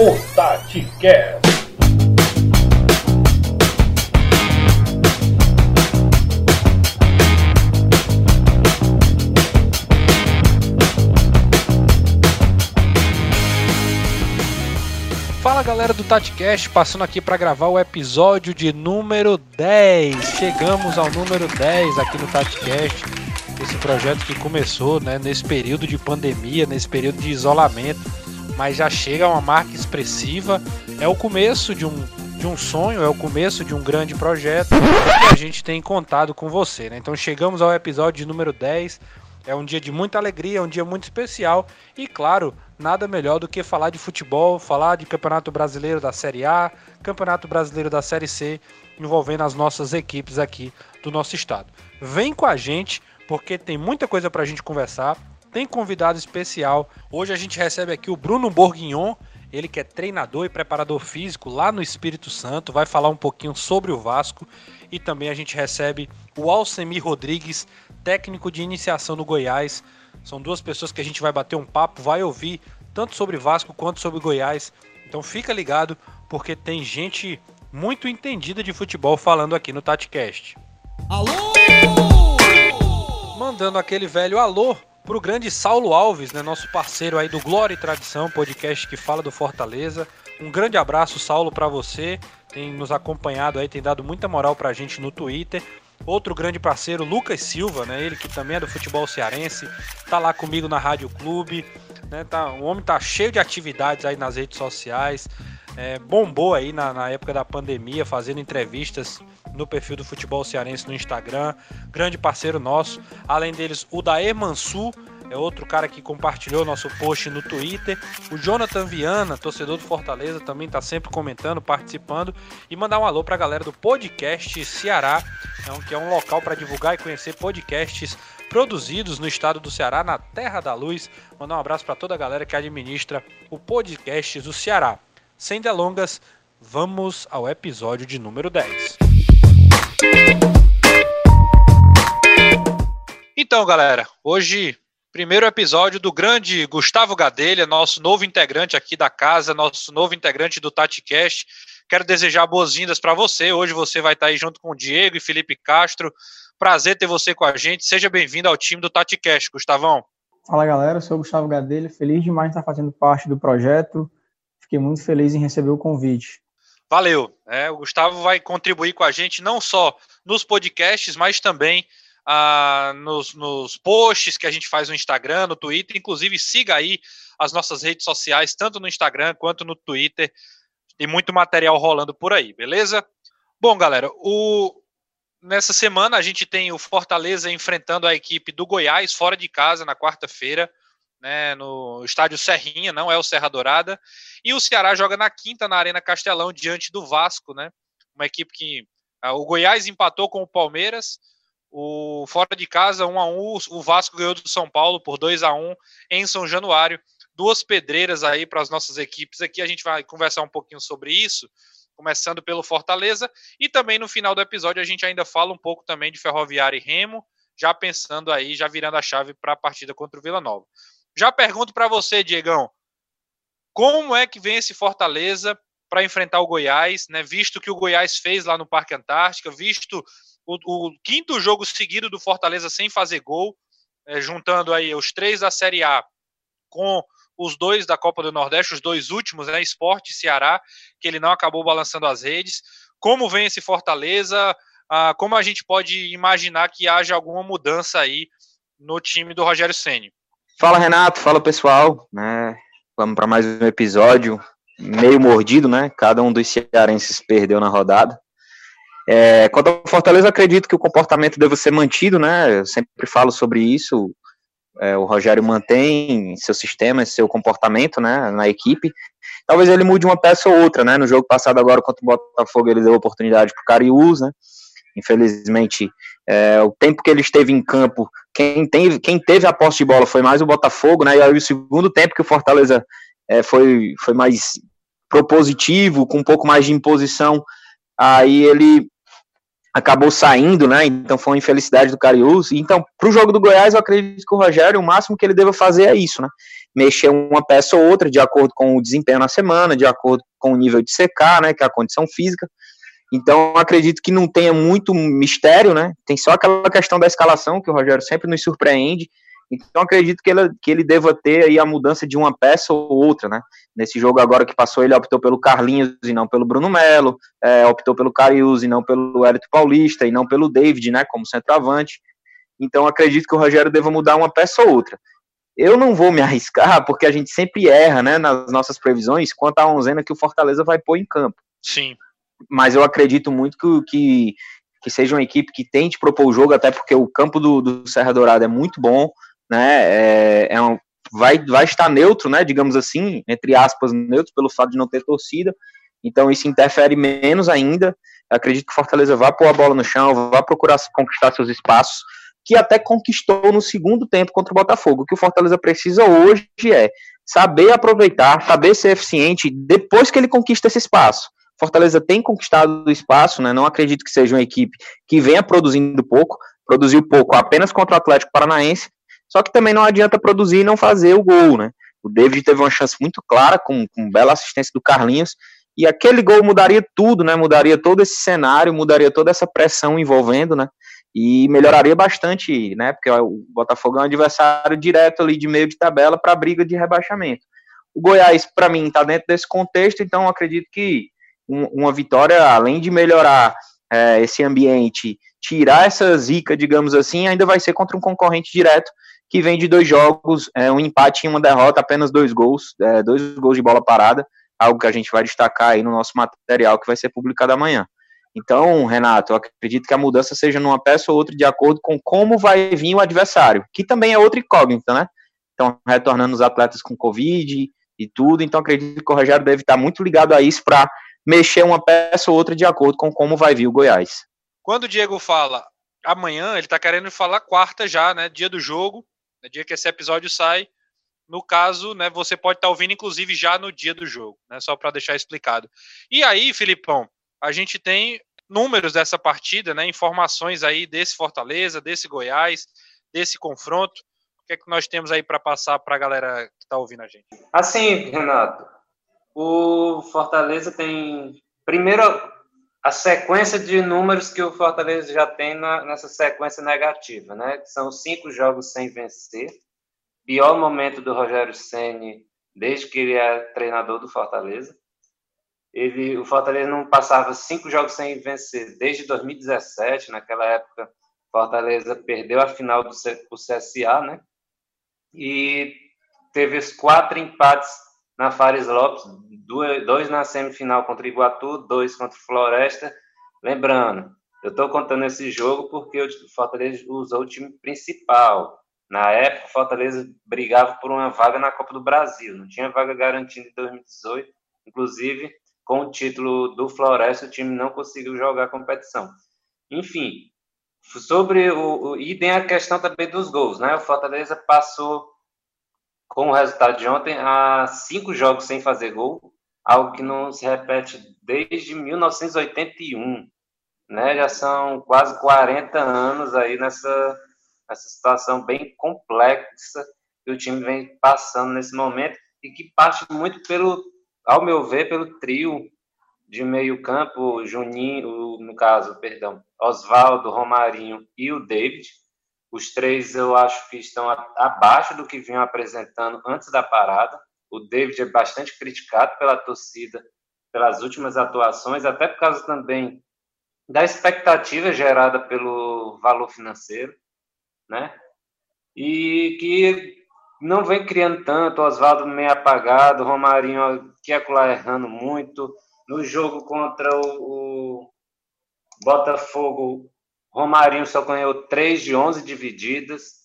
o TatiCast. Fala galera do TatiCast, passando aqui para gravar o episódio de número 10. Chegamos ao número 10 aqui no TatiCast. Esse projeto que começou né, nesse período de pandemia, nesse período de isolamento, mas já chega a uma marca expressiva. É o começo de um, de um sonho, é o começo de um grande projeto que a gente tem contado com você. Né? Então chegamos ao episódio número 10. É um dia de muita alegria, é um dia muito especial e, claro, nada melhor do que falar de futebol, falar de Campeonato Brasileiro da Série A, Campeonato Brasileiro da Série C, envolvendo as nossas equipes aqui do nosso estado. Vem com a gente, porque tem muita coisa para a gente conversar, tem convidado especial. Hoje a gente recebe aqui o Bruno Borguignon, ele que é treinador e preparador físico lá no Espírito Santo, vai falar um pouquinho sobre o Vasco. E também a gente recebe o Alcemir Rodrigues, técnico de iniciação no Goiás. São duas pessoas que a gente vai bater um papo, vai ouvir tanto sobre Vasco quanto sobre Goiás. Então fica ligado, porque tem gente muito entendida de futebol falando aqui no TatiCast. Alô! Mandando aquele velho alô pro grande Saulo Alves, né, nosso parceiro aí do Glória e Tradição, podcast que fala do Fortaleza. Um grande abraço, Saulo, para você. Tem nos acompanhado aí, tem dado muita moral pra gente no Twitter. Outro grande parceiro, Lucas Silva, né? Ele que também é do futebol cearense, tá lá comigo na Rádio Clube, né? Tá, o homem tá cheio de atividades aí nas redes sociais. É, bombou aí na, na, época da pandemia, fazendo entrevistas no perfil do Futebol Cearense no Instagram. Grande parceiro nosso. Além deles, o Daer Mansur, é outro cara que compartilhou nosso post no Twitter. O Jonathan Viana, torcedor do Fortaleza, também está sempre comentando, participando. E mandar um alô para a galera do Podcast Ceará, então, que é um local para divulgar e conhecer podcasts produzidos no estado do Ceará, na Terra da Luz. Mandar um abraço para toda a galera que administra o podcast do Ceará. Sem delongas, vamos ao episódio de número 10. Então, galera, hoje primeiro episódio do grande Gustavo Gadelha, nosso novo integrante aqui da casa, nosso novo integrante do TatiCast. Quero desejar boas-vindas para você. Hoje você vai estar aí junto com o Diego e Felipe Castro. Prazer ter você com a gente. Seja bem-vindo ao time do TatiCast, Gustavão. Fala galera, eu sou o Gustavo Gadelha, feliz demais de estar fazendo parte do projeto. Fiquei muito feliz em receber o convite. Valeu. É, o Gustavo vai contribuir com a gente não só nos podcasts, mas também nos, nos posts que a gente faz no Instagram, no Twitter. Inclusive, siga aí as nossas redes sociais, tanto no Instagram quanto no Twitter. Tem muito material rolando por aí, beleza? Bom, galera, o... nessa semana a gente tem o Fortaleza enfrentando a equipe do Goiás fora de casa na quarta-feira, né, no estádio Serrinha, não é o Serra Dourada. E o Ceará joga na quinta na Arena Castelão diante do Vasco, né? Uma equipe que ah, o Goiás empatou com o Palmeiras, o fora de casa 1 a 1, o Vasco ganhou do São Paulo por 2 a 1 em São Januário. Duas pedreiras aí para as nossas equipes aqui. A gente vai conversar um pouquinho sobre isso, começando pelo Fortaleza e também no final do episódio a gente ainda fala um pouco também de Ferroviária e Remo, já pensando aí, já virando a chave para a partida contra o Vila Nova. Já pergunto para você, Diegão, como é que vem esse Fortaleza para enfrentar o Goiás, né? Visto que o Goiás fez lá no Parque Antártica, visto o, o quinto jogo seguido do Fortaleza sem fazer gol, é, juntando aí os três da Série A com os dois da Copa do Nordeste, os dois últimos, né, Esporte e Ceará, que ele não acabou balançando as redes. Como vem esse Fortaleza? Ah, como a gente pode imaginar que haja alguma mudança aí no time do Rogério Ceni? Fala Renato, fala pessoal, né? Vamos para mais um episódio meio mordido, né? Cada um dos cearenses perdeu na rodada. É, quanto ao Fortaleza, acredito que o comportamento deve ser mantido, né? Eu sempre falo sobre isso. É, o Rogério mantém seu sistema, seu comportamento, né, na equipe. Talvez ele mude uma peça ou outra, né? No jogo passado agora contra o Botafogo ele deu oportunidade para o Cariús, né? Infelizmente, é, o tempo que ele esteve em campo, quem, tem, quem teve a posse de bola foi mais o Botafogo, né? E aí o segundo tempo que o Fortaleza é, foi, foi mais propositivo, com um pouco mais de imposição, aí ele acabou saindo, né? Então foi uma infelicidade do Cariús. Então, para o jogo do Goiás, eu acredito que o Rogério, o máximo que ele deva fazer é isso, né? mexer uma peça ou outra de acordo com o desempenho na semana, de acordo com o nível de secar, né, que é a condição física. Então, acredito que não tenha muito mistério, né? Tem só aquela questão da escalação que o Rogério sempre nos surpreende. Então, acredito que ele, que ele deva ter aí a mudança de uma peça ou outra, né? Nesse jogo agora que passou, ele optou pelo Carlinhos e não pelo Bruno Melo, é, optou pelo Carius e não pelo Hélito Paulista, e não pelo David, né, como centroavante. Então, acredito que o Rogério deva mudar uma peça ou outra. Eu não vou me arriscar, porque a gente sempre erra, né, nas nossas previsões, quanto à onzena que o Fortaleza vai pôr em campo. Sim. Mas eu acredito muito que, que, que seja uma equipe que tente propor o jogo, até porque o campo do, do Serra Dourada é muito bom, né, é, é um, vai, vai estar neutro, né, digamos assim, entre aspas, neutro, pelo fato de não ter torcida, então isso interfere menos ainda. Eu acredito que Fortaleza vá pôr a bola no chão, vá procurar conquistar seus espaços, que até conquistou no segundo tempo contra o Botafogo. O que o Fortaleza precisa hoje é saber aproveitar, saber ser eficiente depois que ele conquista esse espaço. Fortaleza tem conquistado o espaço, né? Não acredito que seja uma equipe que venha produzindo pouco, produziu pouco apenas contra o Atlético Paranaense, só que também não adianta produzir e não fazer o gol, né? O David teve uma chance muito clara, com, com bela assistência do Carlinhos, e aquele gol mudaria tudo, né? Mudaria todo esse cenário, mudaria toda essa pressão envolvendo, né? E melhoraria bastante, né? Porque o Botafogo é um adversário direto ali de meio de tabela para a briga de rebaixamento. O Goiás, para mim, está dentro desse contexto, então acredito que um, uma vitória, além de melhorar é, esse ambiente, tirar essa zica, digamos assim, ainda vai ser contra um concorrente direto que vem de dois jogos, é, um empate e uma derrota, apenas dois gols, é, dois gols de bola parada, algo que a gente vai destacar aí no nosso material que vai ser publicado amanhã. Então, Renato, eu acredito que a mudança seja numa peça ou outra de acordo com como vai vir o adversário, que também é outra incógnita, né? Então, retornando os atletas com Covid e tudo, então acredito que o Rogério deve estar muito ligado a isso para mexer uma peça ou outra de acordo com como vai vir o Goiás. Quando o Diego fala amanhã, ele está querendo falar quarta já, né? Dia do jogo, no dia que esse episódio sai. No caso, né, você pode estar tá ouvindo, inclusive, já no dia do jogo, né? Só para deixar explicado. E aí, Filipão, a gente tem números dessa partida, né? Informações aí desse Fortaleza, desse Goiás, desse confronto. O que é que nós temos aí para passar para a galera que está ouvindo a gente? Assim, Renato, o Fortaleza tem primeiro a sequência de números que o Fortaleza já tem na, nessa sequência negativa, né? São cinco jogos sem vencer, pior momento do Rogério Ceni desde que ele é treinador do Fortaleza. Ele, o Fortaleza não passava cinco jogos sem vencer desde 2017. Naquela época, Fortaleza perdeu a final do o CSA, né? E teve os quatro empates na Fares Lopes, dois na semifinal contra Iguatu, dois contra Floresta. Lembrando, eu estou contando esse jogo porque o Fortaleza usou o time principal. Na época, o Fortaleza brigava por uma vaga na Copa do Brasil, não tinha vaga garantida em 2018. Inclusive, com o título do Floresta, o time não conseguiu jogar a competição. Enfim, sobre o, o e tem a questão também dos gols, né? O Fortaleza passou com o resultado de ontem a cinco jogos sem fazer gol, algo que não se repete desde 1981, né? Já são quase 40 anos aí nessa nessa situação bem complexa que o time vem passando nesse momento e que parte muito pelo ao meu ver, pelo trio de meio campo, Juninho, no caso, perdão, Oswaldo, Romarinho e o David. Os três eu acho que estão abaixo do que vinham apresentando antes da parada. O David é bastante criticado pela torcida pelas últimas atuações, até por causa também da expectativa gerada pelo valor financeiro, né? E que não vem criando tanto, Oswaldo meio apagado, Romarinho que é errando muito. No jogo contra o Botafogo, Romarinho só ganhou 3 de 11 divididas.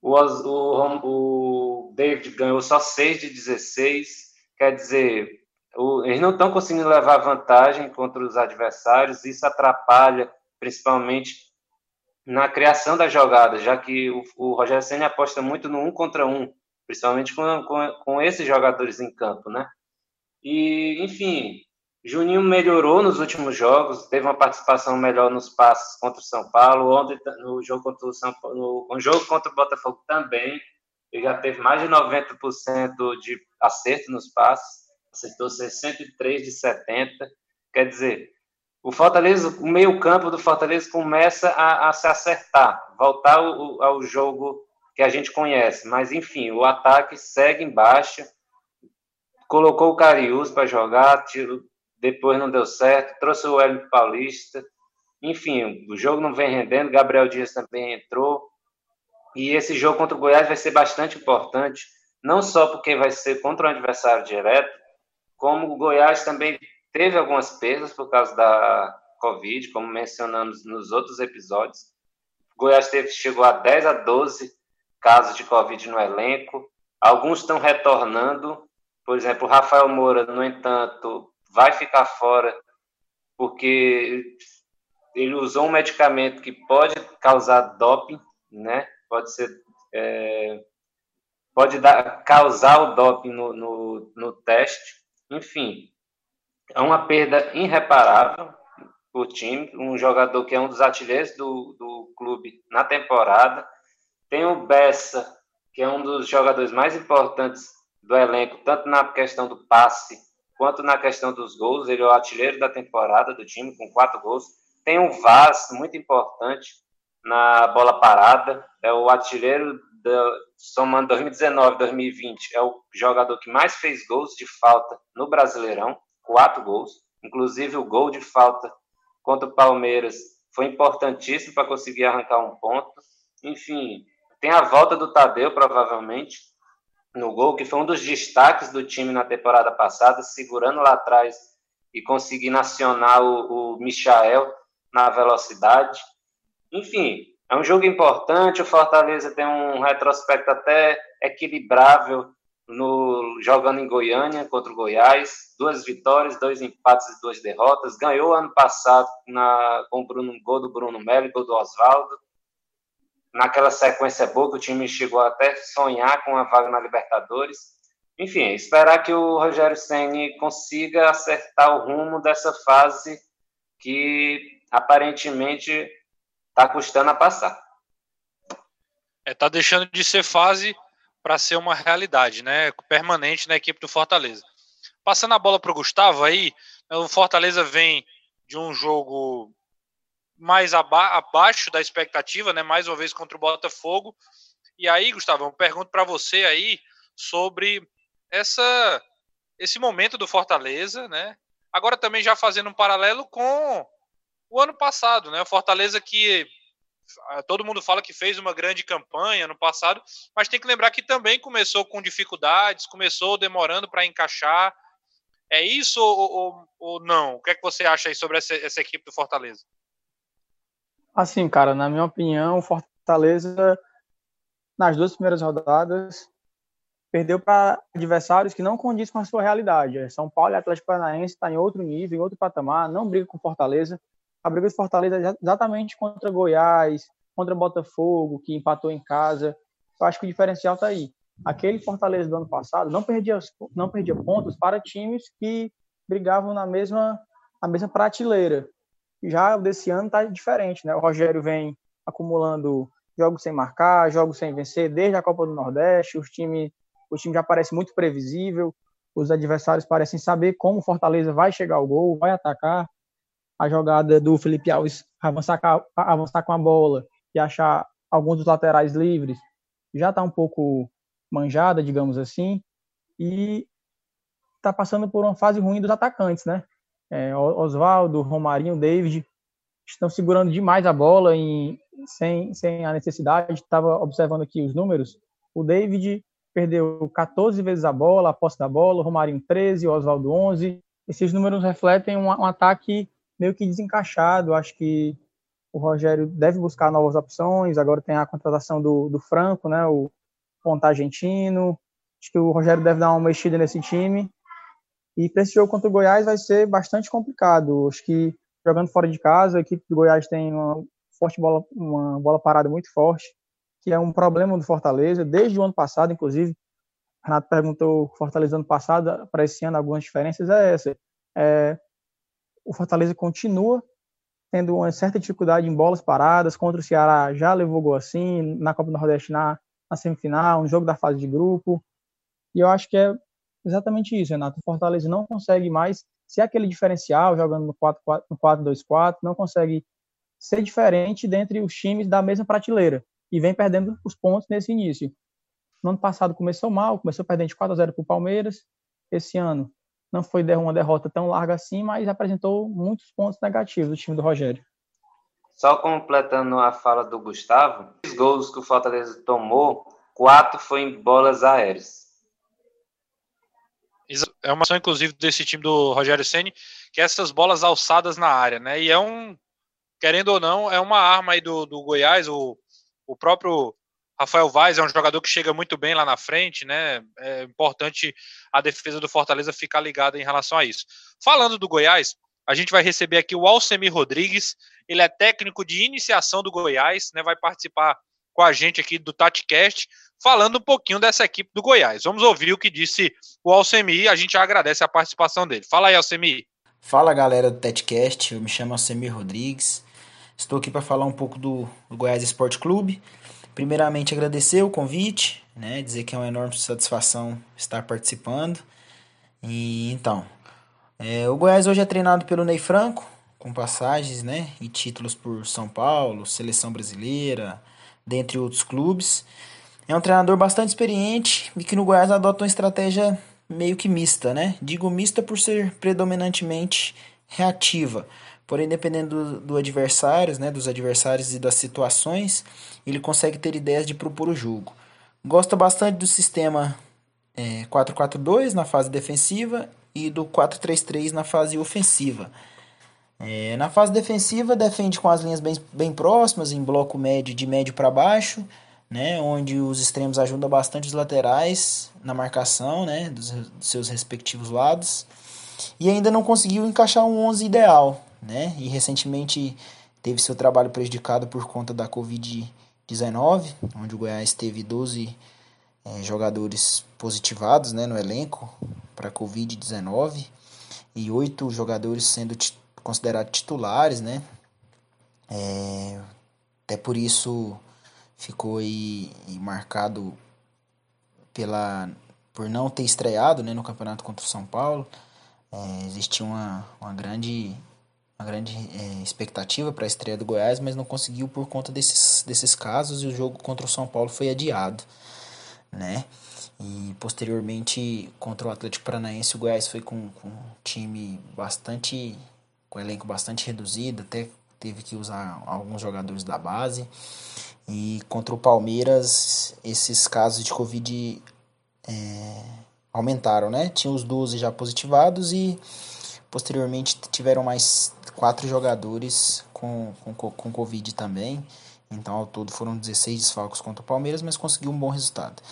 O, o, o David ganhou só 6 de 16. Quer dizer, o, eles não estão conseguindo levar vantagem contra os adversários. Isso atrapalha, principalmente na criação das jogadas, já que o, o Rogério Senna aposta muito no um contra um, principalmente com, com, com, esses jogadores em campo, né? E, enfim, Juninho melhorou nos últimos jogos, teve uma participação melhor nos passes contra o São Paulo, no jogo contra o São Paulo, no, jogo contra o Botafogo também, ele já teve mais de 90% de acerto nos passes, acertou 63 de 70. Quer dizer, o Fortaleza, o meio-campo do Fortaleza começa a, a se acertar, voltar ao, ao, jogo que a gente conhece. Mas, enfim, o ataque segue embaixo. Colocou o Cariús para jogar, tiro, depois não deu certo, trouxe o Wellington Paulista. Enfim, o jogo não vem rendendo. Gabriel Dias também entrou. E esse jogo contra o Goiás vai ser bastante importante, não só porque vai ser contra um adversário direto, como o Goiás também teve algumas perdas por causa da Covid, como mencionamos nos outros episódios. O Goiás teve, chegou a 10 a 12 casos de Covid no elenco. Alguns estão retornando. Por exemplo, o Rafael Moura, no entanto, vai ficar fora porque ele usou um medicamento que pode causar doping, né? Pode ser é, pode dar, causar o doping no, no, no teste. Enfim, é uma perda irreparável para o time. Um jogador que é um dos artilheiros do, do clube na temporada. Tem o Bessa, que é um dos jogadores mais importantes do elenco, tanto na questão do passe quanto na questão dos gols. Ele é o artilheiro da temporada do time, com quatro gols. Tem o Vaz, muito importante na bola parada. É o artilheiro, da, somando 2019 2020, é o jogador que mais fez gols de falta no Brasileirão quatro gols, inclusive o gol de falta contra o Palmeiras foi importantíssimo para conseguir arrancar um ponto. Enfim, tem a volta do Tadeu, provavelmente, no gol, que foi um dos destaques do time na temporada passada, segurando lá atrás e conseguindo acionar o, o Michael na velocidade. Enfim, é um jogo importante. O Fortaleza tem um retrospecto até equilibrável no, jogando em Goiânia contra o Goiás, duas vitórias, dois empates e duas derrotas. Ganhou ano passado na, com o Bruno, gol do Bruno Melo, gol do Oswaldo. Naquela sequência boa que o time chegou até sonhar com a vaga na Libertadores. Enfim, esperar que o Rogério Ceni consiga acertar o rumo dessa fase que aparentemente está custando a passar. É, tá deixando de ser fase para ser uma realidade, né? Permanente na equipe do Fortaleza. Passando a bola para o Gustavo aí, o Fortaleza vem de um jogo mais aba abaixo da expectativa, né? Mais uma vez contra o Botafogo. E aí, Gustavo, eu pergunto para você aí sobre essa esse momento do Fortaleza, né? Agora também já fazendo um paralelo com o ano passado, né? O Fortaleza que ah, todo mundo fala que fez uma grande campanha no passado, mas tem que lembrar que também começou com dificuldades, começou demorando para encaixar. É isso ou, ou, ou, não? O que é que você acha aí sobre essa, essa equipe do Fortaleza? Assim, cara, na minha opinião, o Fortaleza, nas duas primeiras rodadas, perdeu para adversários que não condizem com a sua realidade. É, São Paulo e Atlético Paranaense está em outro nível, em outro patamar, não briga com Fortaleza a briga do Fortaleza é exatamente contra Goiás, contra Botafogo, que empatou em casa. Eu acho que o diferencial está aí. Aquele Fortaleza do ano passado não perdia, não perdia pontos para times que brigavam na mesma, na mesma prateleira. Já o desse ano está diferente, né? O Rogério vem acumulando jogos sem marcar, jogos sem vencer desde a Copa do Nordeste. Os time, o time já parece muito previsível. Os adversários parecem saber como o Fortaleza vai chegar ao gol, vai atacar a jogada do Felipe Alves avançar, avançar com a bola e achar alguns dos laterais livres já está um pouco manjada, digamos assim, e está passando por uma fase ruim dos atacantes, né? É, Oswaldo, Romarinho, David estão segurando demais a bola em, sem, sem a necessidade. Estava observando aqui os números. O David perdeu 14 vezes a bola, a posse da bola, Romarinho 13, o Oswaldo 11. Esses números refletem um, um ataque meio que desencaixado. Acho que o Rogério deve buscar novas opções. Agora tem a contratação do, do Franco, né, o ponta argentino. Acho que o Rogério deve dar uma mexida nesse time. E para esse jogo contra o Goiás vai ser bastante complicado. Acho que jogando fora de casa, a equipe do Goiás tem uma forte bola, uma bola parada muito forte, que é um problema do Fortaleza desde o ano passado, inclusive. Renato perguntou Fortaleza ano passado para esse ano algumas diferenças é essa. É, o Fortaleza continua tendo uma certa dificuldade em bolas paradas. Contra o Ceará já levou gol assim, na Copa do Nordeste, na, na semifinal, no jogo da fase de grupo. E eu acho que é exatamente isso, Renato. O Fortaleza não consegue mais ser aquele diferencial jogando no 4-2-4, não consegue ser diferente dentre os times da mesma prateleira e vem perdendo os pontos nesse início. No ano passado começou mal, começou perdendo de 4 a 0 para o Palmeiras. Esse ano não foi uma derrota tão larga assim, mas apresentou muitos pontos negativos do time do Rogério. Só completando a fala do Gustavo, os gols que o Fortaleza tomou, quatro foi em bolas aéreas. É uma ação, inclusive, desse time do Rogério Ceni, que é essas bolas alçadas na área, né? E é um, querendo ou não, é uma arma aí do, do Goiás. O, o próprio Rafael Vaz é um jogador que chega muito bem lá na frente, né? É importante a defesa do Fortaleza ficar ligada em relação a isso. Falando do Goiás, a gente vai receber aqui o Alcemir Rodrigues. Ele é técnico de iniciação do Goiás, né? Vai participar com a gente aqui do TatiCast, falando um pouquinho dessa equipe do Goiás. Vamos ouvir o que disse o Alcemir. A gente agradece a participação dele. Fala aí, Alcemir. Fala galera do TatiCast, eu me chamo Alcemir Rodrigues. Estou aqui para falar um pouco do, do Goiás Esporte Clube. Primeiramente, agradecer o convite, né? Dizer que é uma enorme satisfação estar participando. E então, é, o Goiás hoje é treinado pelo Ney Franco, com passagens, né? E títulos por São Paulo, Seleção Brasileira, dentre outros clubes. É um treinador bastante experiente e que no Goiás adota uma estratégia meio que mista, né? Digo mista por ser predominantemente reativa. Porém, dependendo do, do adversário, né, dos adversários e das situações, ele consegue ter ideias de propor o jogo. Gosta bastante do sistema é, 4-4-2 na fase defensiva e do 4-3-3 na fase ofensiva. É, na fase defensiva, defende com as linhas bem, bem próximas, em bloco médio, de médio para baixo, né, onde os extremos ajudam bastante os laterais na marcação né, dos, dos seus respectivos lados. E ainda não conseguiu encaixar um 11 ideal, né? E recentemente teve seu trabalho prejudicado por conta da Covid-19, onde o Goiás teve 12 é, jogadores positivados né, no elenco para Covid-19 e oito jogadores sendo considerados titulares, né? É, até por isso ficou aí, marcado pela por não ter estreado né, no campeonato contra o São Paulo. É, existia uma, uma grande uma grande é, expectativa para a estreia do Goiás, mas não conseguiu por conta desses, desses casos e o jogo contra o São Paulo foi adiado, né? E posteriormente contra o Atlético Paranaense o Goiás foi com, com um time bastante com um elenco bastante reduzido, até teve que usar alguns jogadores da base. E contra o Palmeiras esses casos de Covid é, aumentaram, né? Tinha os 12 já positivados e posteriormente tiveram mais quatro jogadores com, com, com Covid também. Então, ao todo foram 16 desfalques contra o Palmeiras, mas conseguiu um bom resultado.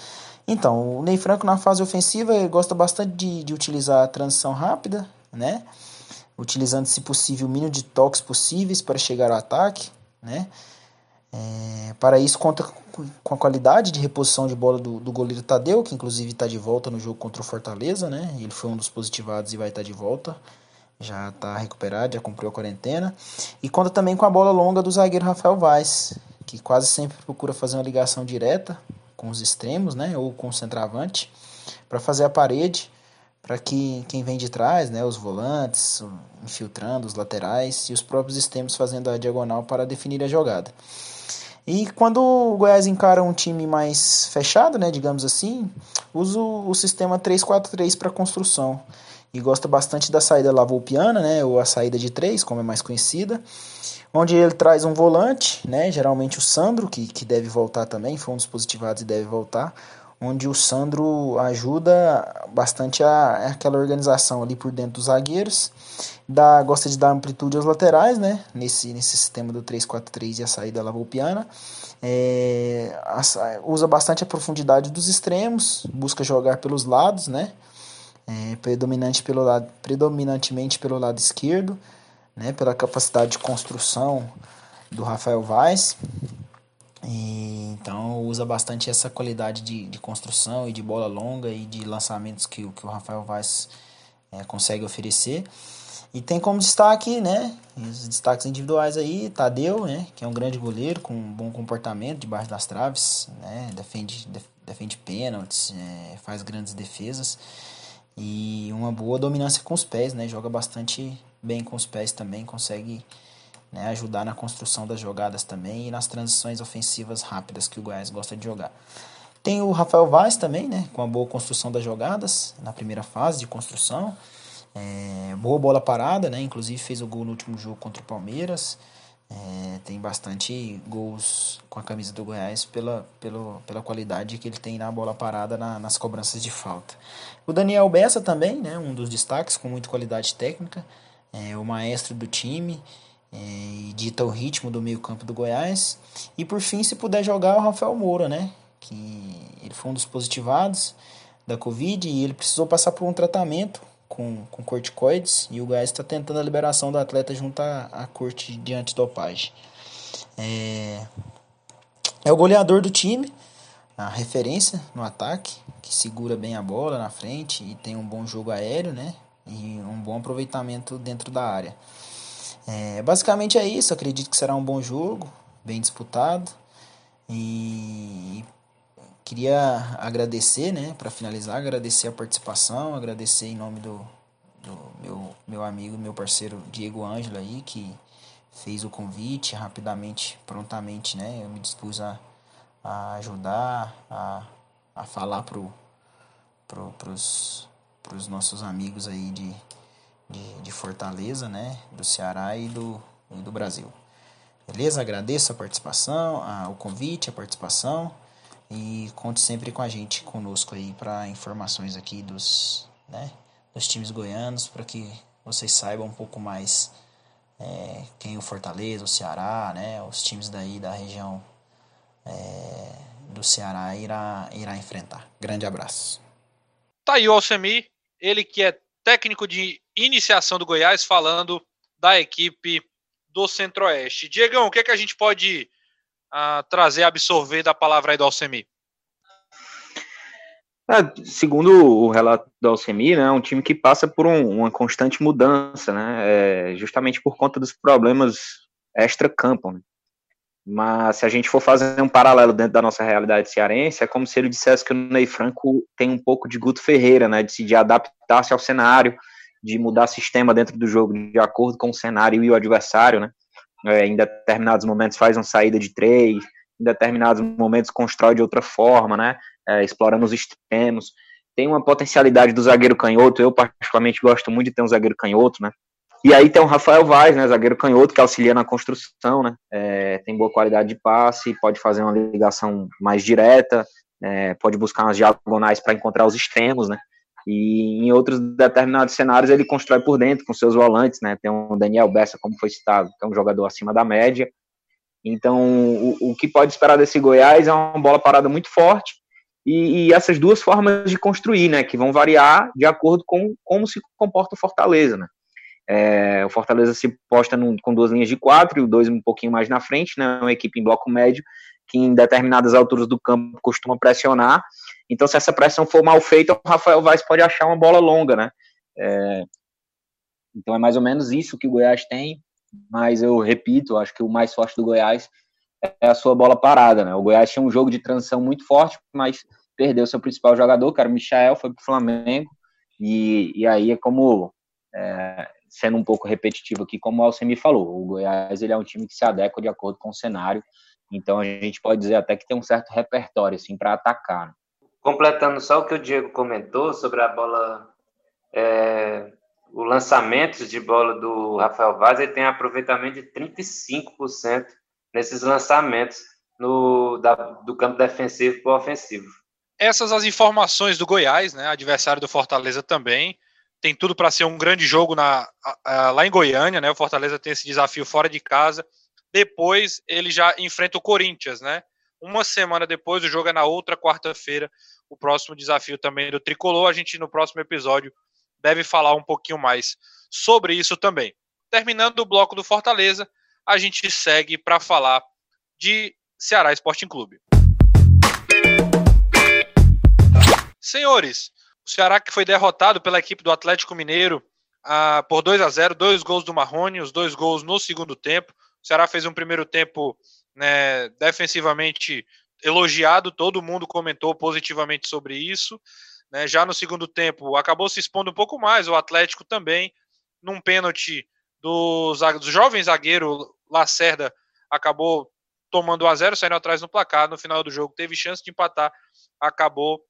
Então, o Ney Franco na fase ofensiva gosta bastante de, de utilizar a transição rápida, né? Utilizando, se possível, o mínimo de toques possíveis para chegar ao ataque, né? É, para isso, conta com a qualidade de reposição de bola do, do goleiro Tadeu, que inclusive está de volta no jogo contra o Fortaleza, né? Ele foi um dos positivados e vai estar tá de volta já está recuperado, já cumpriu a quarentena. E conta também com a bola longa do zagueiro Rafael Vaz, que quase sempre procura fazer uma ligação direta com os extremos, né, ou com o centroavante, para fazer a parede, para que quem vem de trás, né, os volantes, infiltrando os laterais e os próprios extremos fazendo a diagonal para definir a jogada. E quando o Goiás encara um time mais fechado, né, digamos assim, usa o sistema 3-4-3 para construção. E gosta bastante da saída lavoupiana, né, ou a saída de três, como é mais conhecida, onde ele traz um volante, né, geralmente o Sandro, que, que deve voltar também, foi um dos positivados e deve voltar, onde o Sandro ajuda bastante a, aquela organização ali por dentro dos zagueiros, dá, gosta de dar amplitude aos laterais, né, nesse, nesse sistema do 3-4-3 e a saída lavoupiana, é, usa bastante a profundidade dos extremos, busca jogar pelos lados, né, é, predominante pelo lado, predominantemente pelo lado esquerdo, né, pela capacidade de construção do Rafael Vaz. E, então usa bastante essa qualidade de, de construção e de bola longa e de lançamentos que, que o Rafael Vaz é, consegue oferecer. E tem como destaque, né? Os destaques individuais aí, Tadeu, né? Que é um grande goleiro com um bom comportamento debaixo das traves, né? Defende, defende pênaltis, é, faz grandes defesas e uma boa dominância com os pés, né? Joga bastante bem com os pés também, consegue né, ajudar na construção das jogadas também e nas transições ofensivas rápidas que o Goiás gosta de jogar. Tem o Rafael Vaz também, né, com a boa construção das jogadas na primeira fase de construção. É, boa bola parada, né, inclusive fez o gol no último jogo contra o Palmeiras. É, tem bastante gols com a camisa do Goiás pela, pela, pela qualidade que ele tem na bola parada na, nas cobranças de falta. O Daniel Bessa também, né, um dos destaques com muita qualidade técnica, é o maestro do time é, e dita o ritmo do meio campo do Goiás. E por fim, se puder jogar, o Rafael Moura, né, que ele foi um dos positivados da Covid e ele precisou passar por um tratamento com, com corticoides e o Goiás está tentando a liberação do atleta junto à, à corte de antidopagem. É, é o goleador do time, a referência no ataque, que segura bem a bola na frente e tem um bom jogo aéreo, né? E um bom aproveitamento dentro da área. É, basicamente é isso, acredito que será um bom jogo, bem disputado. E Queria agradecer, né, para finalizar, agradecer a participação, agradecer em nome do, do meu, meu amigo, meu parceiro Diego Ângelo aí, que fez o convite rapidamente, prontamente, né, eu me dispus a, a ajudar, a, a falar pro, pro, pros, nossos amigos aí de, de, de Fortaleza, né, do Ceará e do, e do Brasil. Beleza? Agradeço a participação, a, o convite, a participação. E conte sempre com a gente, conosco aí, para informações aqui dos, né, dos times goianos, para que vocês saibam um pouco mais é, quem o Fortaleza, o Ceará, né, os times daí da região é, do Ceará irá, irá enfrentar. Grande abraço. Tá aí o Alcemi, ele que é técnico de iniciação do Goiás, falando da equipe do Centro-Oeste. Diegão, o que, é que a gente pode a trazer, absorver da palavra aí do Alcemi? É, segundo o relato do Alcemi, né, é um time que passa por um, uma constante mudança, né, é, justamente por conta dos problemas extra-campo. Né. Mas se a gente for fazer um paralelo dentro da nossa realidade cearense, é como se ele dissesse que o Ney Franco tem um pouco de Guto Ferreira, né, de, de adaptar-se ao cenário, de mudar sistema dentro do jogo de acordo com o cenário e o adversário, né é, em determinados momentos faz uma saída de três, em determinados momentos constrói de outra forma, né? É, explorando os extremos. Tem uma potencialidade do zagueiro canhoto, eu particularmente gosto muito de ter um zagueiro canhoto, né? E aí tem o Rafael Vaz, né, zagueiro canhoto, que auxilia na construção, né? É, tem boa qualidade de passe, pode fazer uma ligação mais direta, é, pode buscar umas diagonais para encontrar os extremos, né? E em outros determinados cenários ele constrói por dentro com seus volantes, né? Tem o Daniel Bessa, como foi citado, que é um jogador acima da média. Então, o, o que pode esperar desse Goiás é uma bola parada muito forte e, e, essas duas formas de construir, né? Que vão variar de acordo com como se comporta o Fortaleza, né? É, o Fortaleza se posta num, com duas linhas de quatro e o dois um pouquinho mais na frente, né? Uma equipe em bloco médio que em determinadas alturas do campo costuma pressionar então, se essa pressão for mal feita, o Rafael Vaz pode achar uma bola longa, né? É, então, é mais ou menos isso que o Goiás tem, mas eu repito, acho que o mais forte do Goiás é a sua bola parada, né? O Goiás tinha um jogo de transição muito forte, mas perdeu seu principal jogador, era o Michael, foi para o Flamengo, e, e aí é como, é, sendo um pouco repetitivo aqui, como o Alcemi falou, o Goiás ele é um time que se adequa de acordo com o cenário, então a gente pode dizer até que tem um certo repertório assim para atacar. Né? Completando só o que o Diego comentou sobre a bola, é, o lançamento de bola do Rafael Vaz, ele tem aproveitamento de 35% nesses lançamentos no, da, do campo defensivo para o ofensivo. Essas as informações do Goiás, né, adversário do Fortaleza também. Tem tudo para ser um grande jogo na, a, a, lá em Goiânia, né? O Fortaleza tem esse desafio fora de casa. Depois ele já enfrenta o Corinthians, né? Uma semana depois, o jogo é na outra quarta-feira, o próximo desafio também do Tricolor. A gente, no próximo episódio, deve falar um pouquinho mais sobre isso também. Terminando o bloco do Fortaleza, a gente segue para falar de Ceará Sporting Clube. Senhores, o Ceará que foi derrotado pela equipe do Atlético Mineiro ah, por 2 a 0 dois gols do Marrone, os dois gols no segundo tempo. O Ceará fez um primeiro tempo né, defensivamente elogiado, todo mundo comentou positivamente sobre isso. Né, já no segundo tempo, acabou se expondo um pouco mais, o Atlético também, num pênalti do, do jovem zagueiro Lacerda, acabou tomando 1 a 0 saindo atrás no placar. No final do jogo, teve chance de empatar, acabou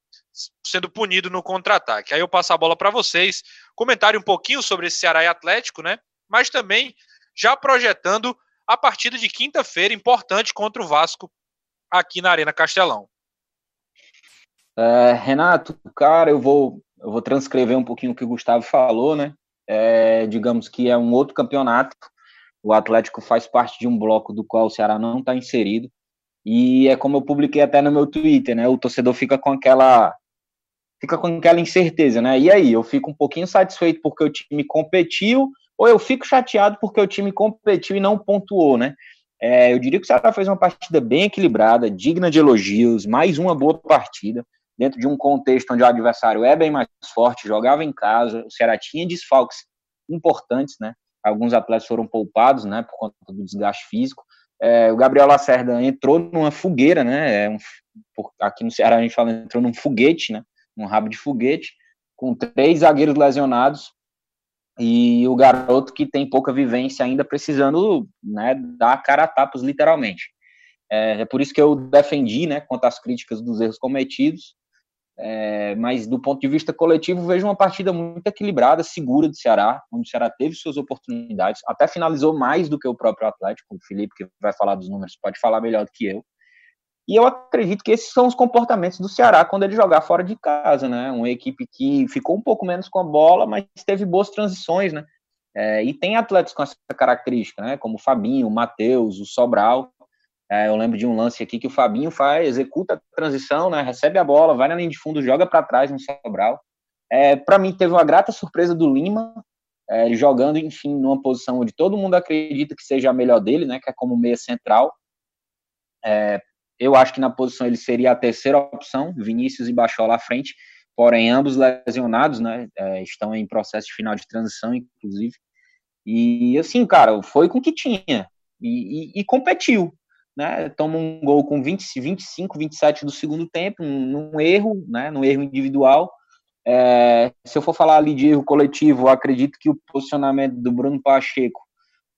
sendo punido no contra-ataque. Aí eu passo a bola para vocês, comentário um pouquinho sobre esse Ceará e Atlético, né? Mas também já projetando a partida de quinta-feira importante contra o Vasco aqui na Arena Castelão. É, Renato, cara, eu vou, eu vou transcrever um pouquinho o que o Gustavo falou, né? É, digamos que é um outro campeonato. O Atlético faz parte de um bloco do qual o Ceará não está inserido. E é como eu publiquei até no meu Twitter, né? O torcedor fica com aquela fica com aquela incerteza, né? E aí, eu fico um pouquinho satisfeito porque o time competiu, ou eu fico chateado porque o time competiu e não pontuou, né? É, eu diria que o Ceará fez uma partida bem equilibrada, digna de elogios, mais uma boa partida, dentro de um contexto onde o adversário é bem mais forte, jogava em casa, o Ceará tinha desfalques importantes, né? Alguns atletas foram poupados, né, por conta do desgaste físico, é, o Gabriel Lacerda entrou numa fogueira, né? É um, aqui no Ceará a gente fala entrou num foguete, né? Um rabo de foguete, com três zagueiros lesionados e o garoto que tem pouca vivência ainda precisando né, dar cara a tapas, literalmente. É, é por isso que eu defendi, né, quanto às críticas dos erros cometidos, é, mas do ponto de vista coletivo, vejo uma partida muito equilibrada, segura do Ceará, onde o Ceará teve suas oportunidades, até finalizou mais do que o próprio Atlético. O Felipe, que vai falar dos números, pode falar melhor do que eu. E eu acredito que esses são os comportamentos do Ceará quando ele jogar fora de casa, né? Uma equipe que ficou um pouco menos com a bola, mas teve boas transições, né? É, e tem atletas com essa característica, né? Como o Fabinho, o Matheus, o Sobral, é, eu lembro de um lance aqui que o Fabinho faz, executa a transição, né, recebe a bola, vai na linha de fundo, joga para trás no Sobral. É, para mim, teve uma grata surpresa do Lima, é, jogando, enfim, numa posição onde todo mundo acredita que seja a melhor dele, né, que é como meia central. É, eu acho que na posição ele seria a terceira opção, Vinícius e Bachola à frente, porém ambos lesionados, né, é, estão em processo de final de transição, inclusive. E assim, cara, foi com o que tinha e, e, e competiu né, toma um gol com 20, 25, 27 do segundo tempo, num, erro, né, num erro individual. É, se eu for falar ali de erro coletivo, acredito que o posicionamento do Bruno Pacheco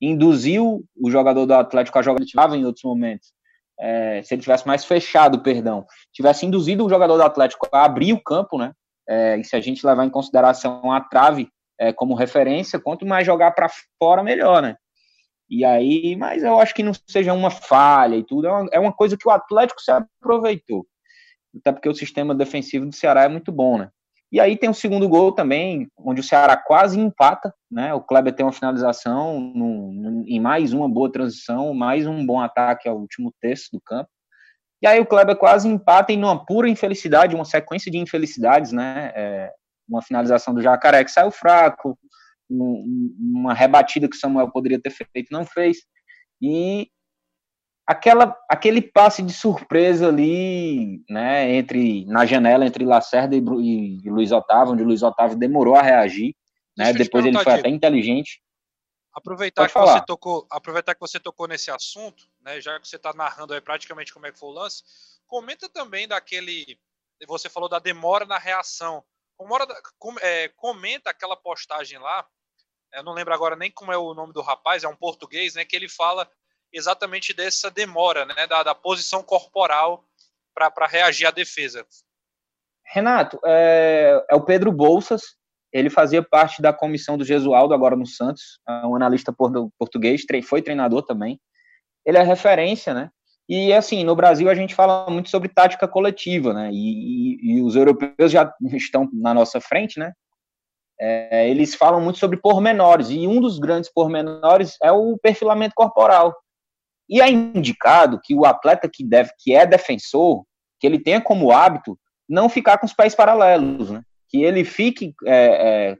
induziu o jogador do Atlético a jogar em outros momentos. É, se ele tivesse mais fechado, perdão, tivesse induzido o jogador do Atlético a abrir o campo, né? É, e se a gente levar em consideração a trave é, como referência, quanto mais jogar para fora, melhor, né? E aí, mas eu acho que não seja uma falha e tudo, é uma, é uma coisa que o Atlético se aproveitou. Até porque o sistema defensivo do Ceará é muito bom, né? E aí tem o segundo gol também, onde o Ceará quase empata, né? O Kleber tem uma finalização no, no, em mais uma boa transição, mais um bom ataque ao último terço do campo. E aí o Kleber quase empata em uma pura infelicidade, uma sequência de infelicidades, né? É, uma finalização do Jacaré que saiu fraco, uma rebatida que o Samuel poderia ter feito, não fez. E aquela, aquele passe de surpresa ali, né, entre na janela entre Lacerda e, e, Luiz Otávio, onde o Luiz Otávio demorou a reagir, né, depois ele foi Diego. até inteligente. Aproveitar que, você tocou, aproveitar que você tocou nesse assunto, né, já que você está narrando aí praticamente como é que foi o lance, comenta também daquele, você falou da demora na reação. Comora, com, é, comenta aquela postagem lá eu não lembro agora nem como é o nome do rapaz, é um português, né, que ele fala exatamente dessa demora, né, da, da posição corporal para reagir à defesa. Renato, é, é, o Pedro Bolsas, ele fazia parte da comissão do Gesualdo, agora no Santos, é um analista português, foi treinador também. Ele é referência, né? E assim, no Brasil a gente fala muito sobre tática coletiva, né? E, e, e os europeus já estão na nossa frente, né? é, eles falam muito sobre pormenores, e um dos grandes pormenores é o perfilamento corporal. E é indicado que o atleta que, deve, que é defensor, que ele tenha como hábito não ficar com os pés paralelos, né? que ele fique é, é,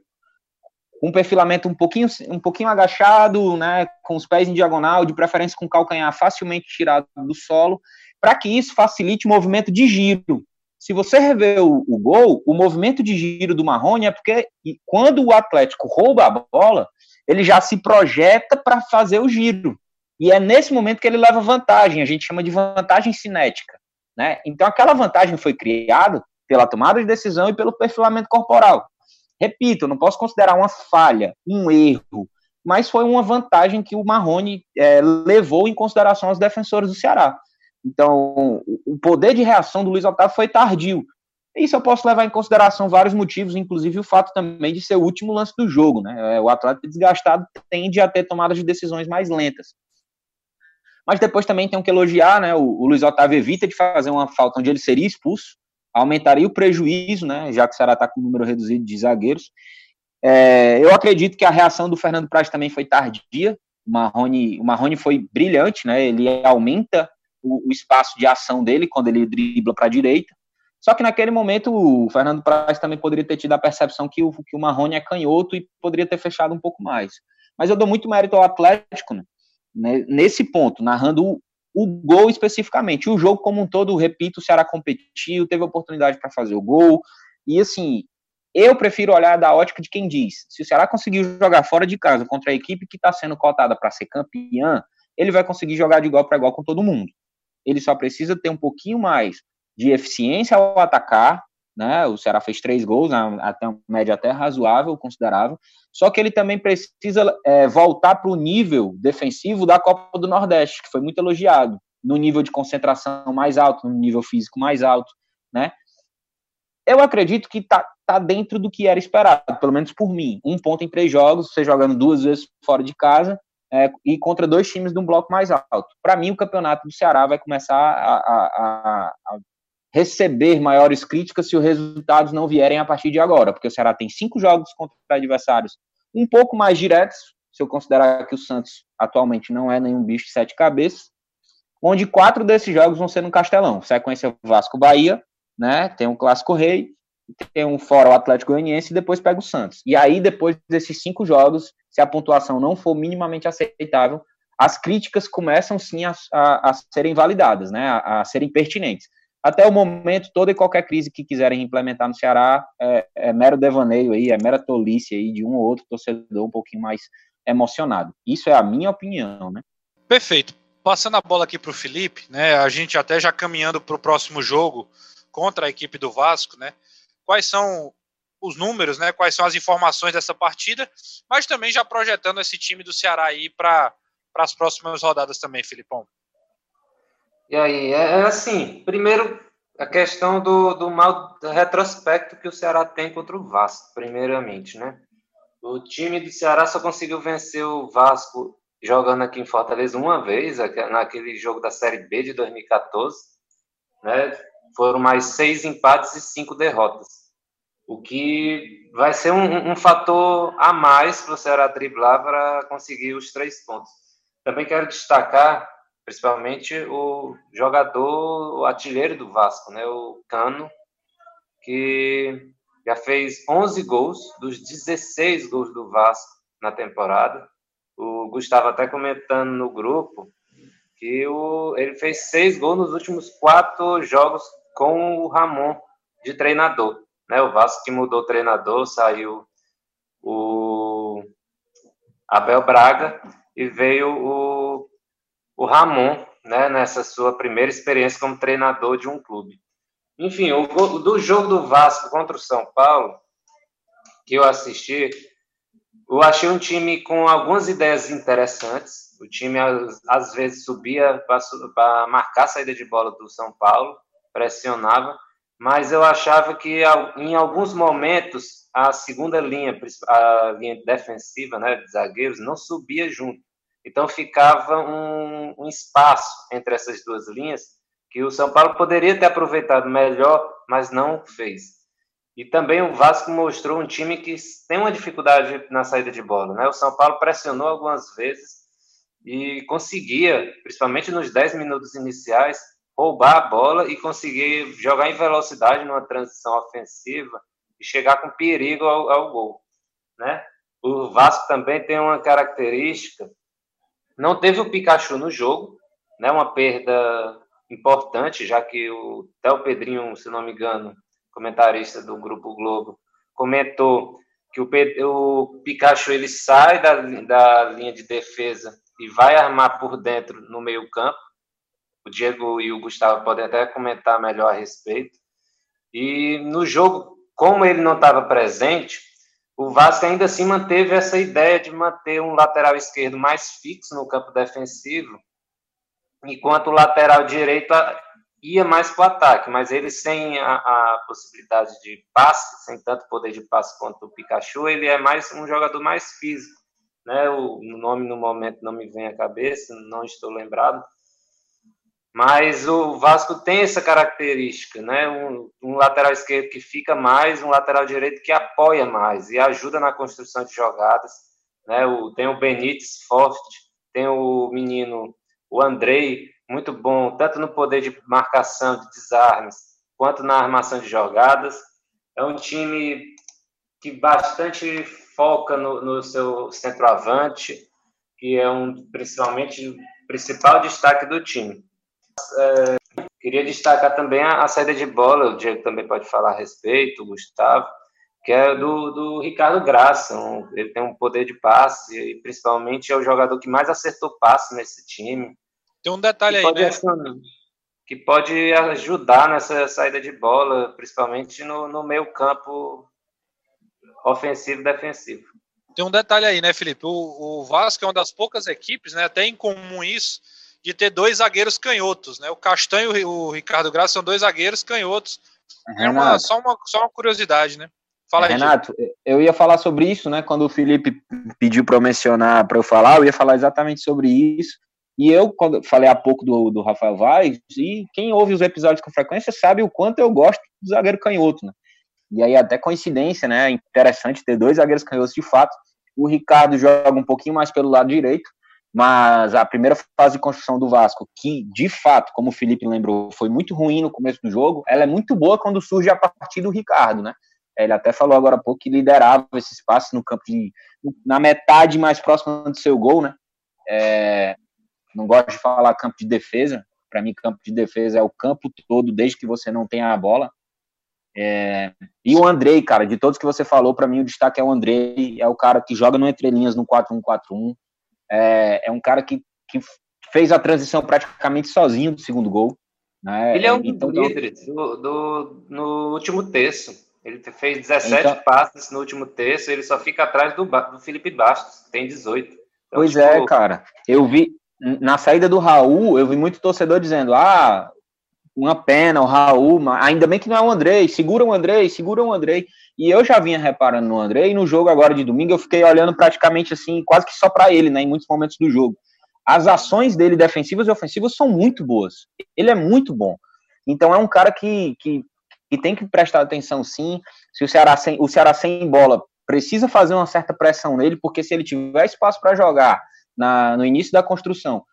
com um perfilamento um pouquinho, um pouquinho agachado, né? com os pés em diagonal, de preferência com o calcanhar facilmente tirado do solo, para que isso facilite o movimento de giro, Se você rever o, o, gol, o movimento de giro do Marrone é porque quando o Atlético rouba a bola, ele já se projeta para fazer o giro. E é nesse momento que ele leva vantagem, a gente chama de vantagem cinética. Né? Então, aquela vantagem foi criada pela tomada de decisão e pelo perfilamento corporal. Repito, não posso considerar uma falha, um erro, mas foi uma vantagem que o Marrone é, levou em consideração aos defensores do Ceará. Então, o poder de reação do Luiz Otávio foi tardio. Isso eu posso levar em consideração vários motivos, inclusive o fato também de ser o último lance do jogo. Né? É, o atleta desgastado tende a ter tomadas de decisões mais lentas. Mas depois também tem que elogiar, né? O, o Luiz Otávio evita de fazer uma falta onde ele seria expulso, aumentaria o prejuízo, né? Já que o Ceará está com um número reduzido de zagueiros. É, eu acredito que a reação do Fernando Praz também foi tardia. O Marrone, o Marrone foi brilhante, né? Ele aumenta o, o espaço de ação dele quando ele dribla para a direita. Só que naquele momento o Fernando Praz também poderia ter tido a percepção que o, que o Marrone é canhoto e poderia ter fechado um pouco mais. Mas eu dou muito mérito ao Atlético, né? Nesse ponto, narrando o, o gol especificamente. O jogo como um todo, repito, o Ceará competiu, teve oportunidade para fazer o gol. E assim, eu prefiro olhar da ótica de quem diz: se o Ceará conseguiu jogar fora de casa contra a equipe que está sendo cotada para ser campeã, ele vai conseguir jogar de igual para igual com todo mundo. Ele só precisa ter um pouquinho mais de eficiência ao atacar. Né? O Ceará fez três gols, né? até uma média até razoável, considerável. Só que ele também precisa é, voltar para o nível defensivo da Copa do Nordeste, que foi muito elogiado, no nível de concentração mais alto, no nível físico mais alto, né? eu acredito que tá, tá dentro do que era esperado, pelo menos por mim. Um ponto em três jogos, você jogando duas vezes fora de casa é, e contra dois times de um bloco mais alto. Para mim, o campeonato do Ceará vai começar a, a, a, receber maiores críticas se os resultados não vierem a partir de agora, porque o Ceará tem cinco jogos contra adversários um pouco mais diretos, se eu considerar que o Santos atualmente não é nenhum bicho de sete cabeças, onde quatro desses jogos vão ser no Castelão. Sequência Vasco-Bahia, né? Tem um clássico rei, tem um fora o Atlético Goianiense e depois pega o Santos. E aí, depois desses cinco jogos, se a pontuação não for minimamente aceitável, as críticas começam sim a, a, a serem validadas, né? A, a, serem pertinentes. Até o momento, toda e qualquer crise que quiserem implementar no Ceará é, é mero devaneio aí, é mera tolice aí de um ou outro torcedor um pouquinho mais emocionado. Isso é a minha opinião, né? Perfeito. Passando a bola aqui para o Felipe, né? A gente até já caminhando para o próximo jogo, contra a equipe do Vasco, né? Quais são os números, né? Quais são as informações dessa partida, mas também já projetando esse time do Ceará aí para as próximas rodadas também, Filipão. E aí, é, é assim, primeiro a questão do, do mal retrospecto que o Ceará tem contra o Vasco, primeiramente, né? O time do Ceará só conseguiu vencer o Vasco jogando aqui em Fortaleza uma vez, naquele jogo da Série B de 2014, né? foram mais seis empates e cinco derrotas. O que vai ser um, um fator a mais para o Ceará driblar para conseguir os três pontos. Também quero destacar, principalmente, o jogador, o artilheiro do Vasco, né, o Cano, que já fez 11 gols dos 16 gols do Vasco na temporada. O Gustavo até comentando no grupo que o, ele fez seis gols nos últimos quatro jogos com o Ramon de treinador. Né? O Vasco que mudou o treinador, saiu o Abel Braga e veio o, o Ramon né, nessa sua primeira experiência como treinador de um clube. Enfim, o, do jogo do Vasco contra o São Paulo, que eu assisti, eu achei um time com algumas ideias interessantes. O time às vezes subia para marcar a saída de bola do São Paulo, pressionava, mas eu achava que em alguns momentos a segunda linha, a linha defensiva, né, de zagueiros, não subia junto. Então ficava um, um espaço entre essas duas linhas que o São Paulo poderia ter aproveitado melhor, mas não fez. E também o Vasco mostrou um time que tem uma dificuldade na saída de bola. Né? O São Paulo pressionou algumas vezes e conseguia, principalmente nos 10 minutos iniciais, roubar a bola e conseguir jogar em velocidade numa transição ofensiva e chegar com perigo ao, ao gol, né? O Vasco também tem uma característica, não teve o Pikachu no jogo, né? Uma perda importante, já que o Théo Pedrinho, se não me engano, comentarista do Grupo Globo, comentou que o, o Pikachu ele sai da, da linha de defesa e vai armar por dentro no meio campo. O Diego e o Gustavo podem até comentar melhor a respeito. E no jogo, como ele não estava presente, o Vasco ainda assim manteve essa ideia de manter um lateral esquerdo mais fixo no campo defensivo, enquanto o lateral direito ia mais para o ataque, mas ele sem a, a, possibilidade de passe, sem tanto poder de passe quanto o Pikachu, ele é mais um jogador mais físico. Né? O, nome no momento não me vem à cabeça, não estou lembrado, mas o Vasco tem essa característica, né? Um, um, lateral esquerdo que fica mais, um lateral direito que apoia mais e ajuda na construção de jogadas. Né? O, tem o Benítez forte, tem o menino, o Andrei, muito bom, tanto no poder de marcação, de desarmes, quanto na armação de jogadas. É um time que bastante foca no, no seu centroavante, que é um principalmente principal destaque do time. É, queria destacar também a, a, saída de bola, o Diego também pode falar a respeito, o Gustavo, que é do, do Ricardo Graça. Um, ele tem um poder de passe e principalmente é o jogador que mais acertou passe nesse time. Tem um detalhe aí, né? que pode ajudar nessa saída de bola, principalmente no, no meio campo ofensivo e defensivo. Tem um detalhe aí, né, Felipe? O, o Vasco é uma das poucas equipes, né, até em comum isso, de ter dois zagueiros canhotos, né? O Castanho e o Ricardo Graça são dois zagueiros canhotos. É uma, só, uma, só uma curiosidade, né? Fala aí, Renato, eu ia falar sobre isso, né? Quando o Felipe pediu para eu mencionar, para eu falar, eu ia falar exatamente sobre isso. E eu, quando falei há pouco do, do Rafael Vaz, e quem ouve os episódios com frequência sabe o quanto eu gosto do zagueiro canhoto, né? E aí, até coincidência, né? Interessante ter dois zagueiros canhotos de fato. O Ricardo joga um pouquinho mais pelo lado direito, mas a primeira fase de construção do Vasco, que de fato, como o Felipe lembrou, foi muito ruim no começo do jogo, ela é muito boa quando surge a partir do Ricardo, né? Ele até falou agora há pouco que liderava esse espaço no campo de. na metade mais próxima do seu gol, né? É, não gosto de falar campo de defesa. Para mim, campo de defesa é o campo todo, desde que você não tenha a bola. É, e o Andrei, cara, de todos que você falou, para mim o destaque é o Andrei, é o cara que joga no entrelinhas no 4-1-4-1, é, é um cara que, que fez a transição praticamente sozinho do segundo gol. Né? Ele é um então, dos líderes do, do, no último terço. Ele fez 17 então, passes no último terço, ele só fica atrás do, do Felipe Bastos, tem 18. Então, pois tipo, é, cara. Eu vi, na saída do Raul, eu vi muito torcedor dizendo: ah, uma pena, o Raul, ainda bem que não é o Andrei, segura o Andrei, segura o Andrei. E eu já vinha reparando no André, e no jogo agora de domingo eu fiquei olhando praticamente assim, quase que só para ele, né, em muitos momentos do jogo. As ações dele defensivas e ofensivas são muito boas. Ele é muito bom. Então é um cara que, que, que tem que prestar atenção sim. Se o Ceará sem, o Ceará sem bola precisa fazer uma certa pressão nele, porque se ele tiver espaço para jogar na, no início da construção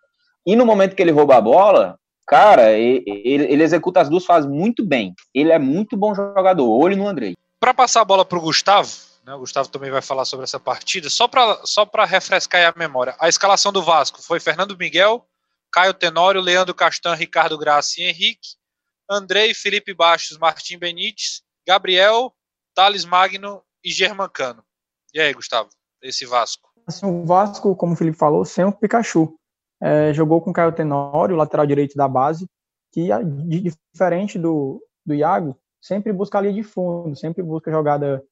e no momento que ele rouba a bola, cara, ele, ele, executa as duas fases muito bem. Ele é muito bom jogador. Olho no Andrei. Para passar a bola para o Gustavo, né, o Gustavo também vai falar sobre essa partida, só para só refrescar a memória. A escalação do Vasco foi Fernando Miguel, Caio Tenório, Leandro Castan, Ricardo Graça e Henrique, Andrei, Felipe Baixos, Martim Benítez, Gabriel, Thales Magno e Germancano. E aí, Gustavo, esse Vasco? Assim, o Vasco, como o Felipe falou, sem o Pikachu. É, jogou com Caio Tenório, lateral direito da base, que diferente do, do Iago, sempre busca ali de fundo, sempre busca jogada,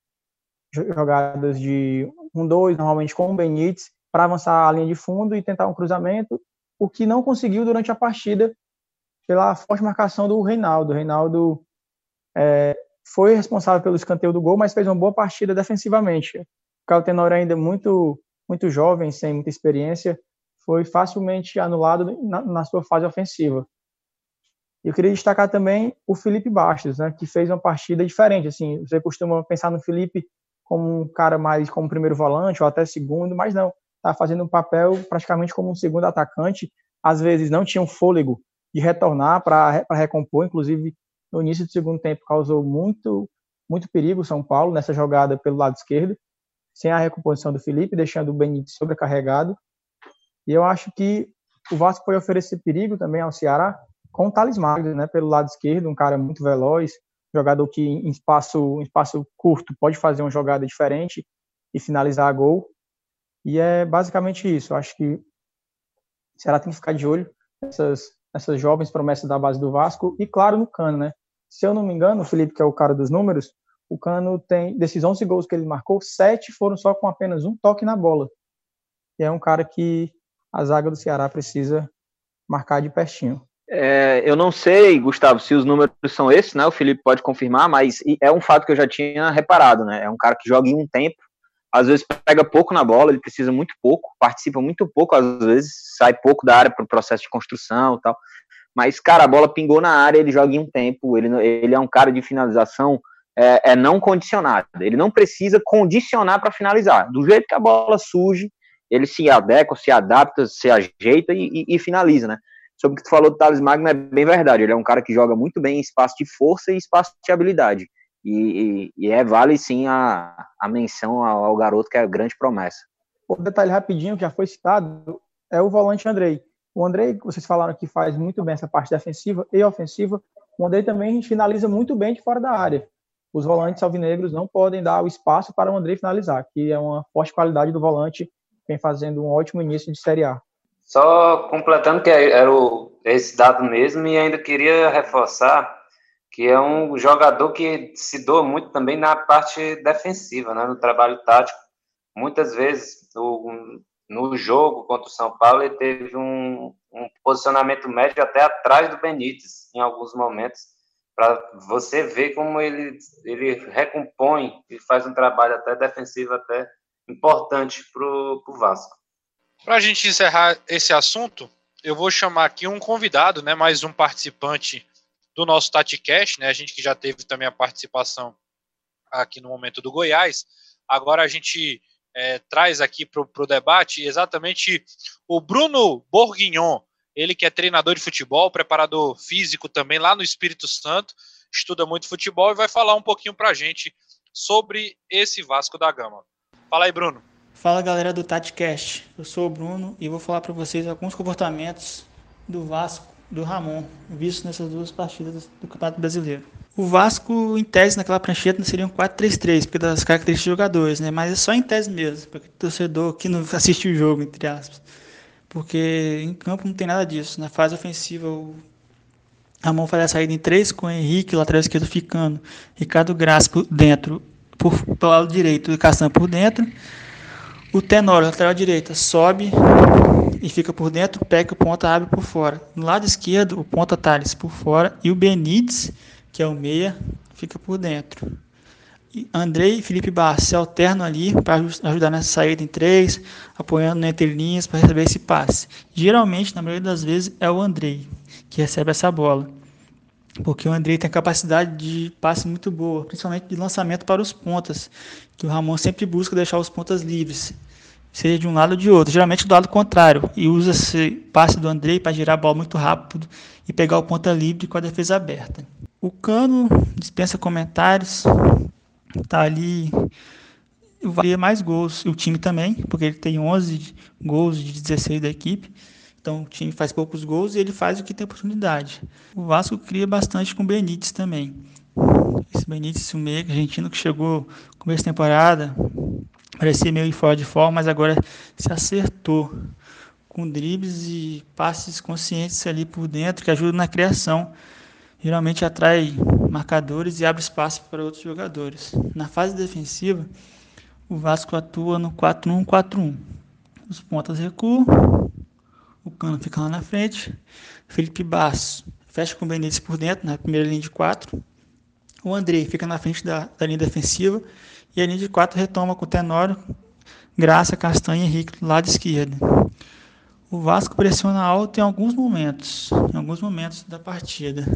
jogadas de um dois, normalmente com o Benítez, para avançar a linha de fundo e tentar um cruzamento, o que não conseguiu durante a partida pela forte marcação do Reinaldo. O Reinaldo é, foi responsável pelo escanteio do gol, mas fez uma boa partida defensivamente. O Caio Tenor ainda muito muito jovem, sem muita experiência, foi facilmente anulado na, na sua fase ofensiva. Eu queria destacar também o Felipe Bastos, né, que fez uma partida diferente. Assim, você costuma pensar no Felipe como um cara mais como primeiro volante ou até segundo, mas não, está fazendo um papel praticamente como um segundo atacante. Às vezes não tinha um fôlego de retornar para recompor, inclusive no início do segundo tempo causou muito muito perigo São Paulo nessa jogada pelo lado esquerdo, sem a recomposição do Felipe, deixando o Benítez sobrecarregado. E eu acho que o Vasco foi oferecer perigo também ao Ceará, com o Thales Magno, né, pelo lado esquerdo, um cara muito veloz, jogador que em espaço, em espaço curto pode fazer uma jogada diferente e finalizar a gol. E é basicamente isso. Acho que o Ceará tem que ficar de olho nessas, nessas jovens promessas da base do Vasco e, claro, no Cano, né? Se eu não me engano, o Felipe, que é o cara dos números, o Cano tem, desses 11 gols que ele marcou, sete foram só com apenas um toque na bola. E é um cara que a zaga do Ceará precisa marcar de pertinho. É, eu não sei, Gustavo, se os números são esses, né? O Felipe pode confirmar, mas é um fato que eu já tinha reparado, né? É um cara que joga em um tempo, às vezes pega pouco na bola, ele precisa muito pouco, participa muito pouco, às vezes sai pouco da área para o processo de construção e tal. Mas, cara, a bola pingou na área, ele joga em um tempo, ele, ele é um cara de finalização é, é não condicionada. Ele não precisa condicionar para finalizar. Do jeito que a bola surge, ele se adequa, se adapta, se ajeita e, e, e finaliza, né? Sobre o que tu falou do Thales Magno é bem verdade. Ele é um cara que joga muito bem em espaço de força e espaço de habilidade. E, e, e é vale sim a, a menção ao, ao, garoto que é grande promessa. O detalhe rapidinho que já foi citado é o volante Andrei. O Andrei, vocês falaram que faz muito bem essa parte defensiva e ofensiva. O Andrei também finaliza muito bem de fora da área. Os volantes alvinegros não podem dar o espaço para o Andrei finalizar, que é uma forte qualidade do volante, vem fazendo um ótimo início de Série A. Só completando que era o, esse dado mesmo, e ainda queria reforçar que é um jogador que se doa muito também na parte defensiva, né, no trabalho tático. Muitas vezes, no, no jogo contra o São Paulo, ele teve um, um posicionamento médio até atrás do Benítez, em alguns momentos, para você ver como ele, ele recompõe e faz um trabalho até defensivo, até importante para o Vasco. Para a gente encerrar esse assunto, eu vou chamar aqui um convidado, né, mais um participante do nosso TatiCast, né, a gente que já teve também a participação aqui no momento do Goiás. Agora a gente é, traz aqui para o debate exatamente o Bruno Bourguignon, ele que é treinador de futebol, preparador físico também lá no Espírito Santo, estuda muito futebol e vai falar um pouquinho para a gente sobre esse Vasco da Gama. Fala aí, Bruno. Fala galera do TatiCast, eu sou o Bruno e vou falar para vocês alguns comportamentos do Vasco, do Ramon, visto nessas duas partidas do Campeonato Brasileiro. O Vasco, em tese, naquela prancheta seria um 4-3-3, porque das características dos jogadores, né? Mas é só em tese mesmo, para o torcedor que não assiste o jogo, entre aspas. Porque em campo não tem nada disso. Na fase ofensiva, o Ramon faz a saída em 3, com o Henrique, lateral esquerdo ficando, Ricardo Graça por dentro, por, pelo lado direito, e Castan por dentro. O tenor, lateral direita, sobe e fica por dentro, pega o ponta, abre por fora. No lado esquerdo, o ponta Thales por fora e o Benítez, que é o meia, fica por dentro. E Andrei e Felipe Barros se alternam ali para ajudar nessa saída em três, apoiando entre linhas para receber esse passe. Geralmente, na maioria das vezes, é o Andrei que recebe essa bola. Porque o Andrei tem capacidade de passe muito boa, principalmente de lançamento para os pontas, que o Ramon sempre busca deixar os pontas livres, seja de um lado ou de outro, geralmente do lado contrário, e usa esse passe do Andrei para girar a bola muito rápido e pegar o ponta livre com a defesa aberta. O Cano dispensa comentários, está ali valia mais gols, o time também, porque ele tem 11 gols de 16 da equipe. Então o time faz poucos gols e ele faz o que tem oportunidade. O Vasco cria bastante com o Benítez também. Esse Benítez, o meio argentino que chegou no começo da temporada, parecia meio fora de forma, mas agora se acertou com dribles e passes conscientes ali por dentro que ajudam na criação. Geralmente atrai marcadores e abre espaço para outros jogadores. Na fase defensiva, o Vasco atua no 4-1-4-1. Os pontas recuam, o Cano fica lá na frente. Felipe Basso fecha com o Benítez por dentro, na primeira linha de quatro. O Andrei fica na frente da, da linha defensiva. E a linha de quatro retoma com o Tenório, Graça, Castanha e Henrique do lado esquerdo. O Vasco pressiona alto em alguns momentos, em alguns momentos da partida.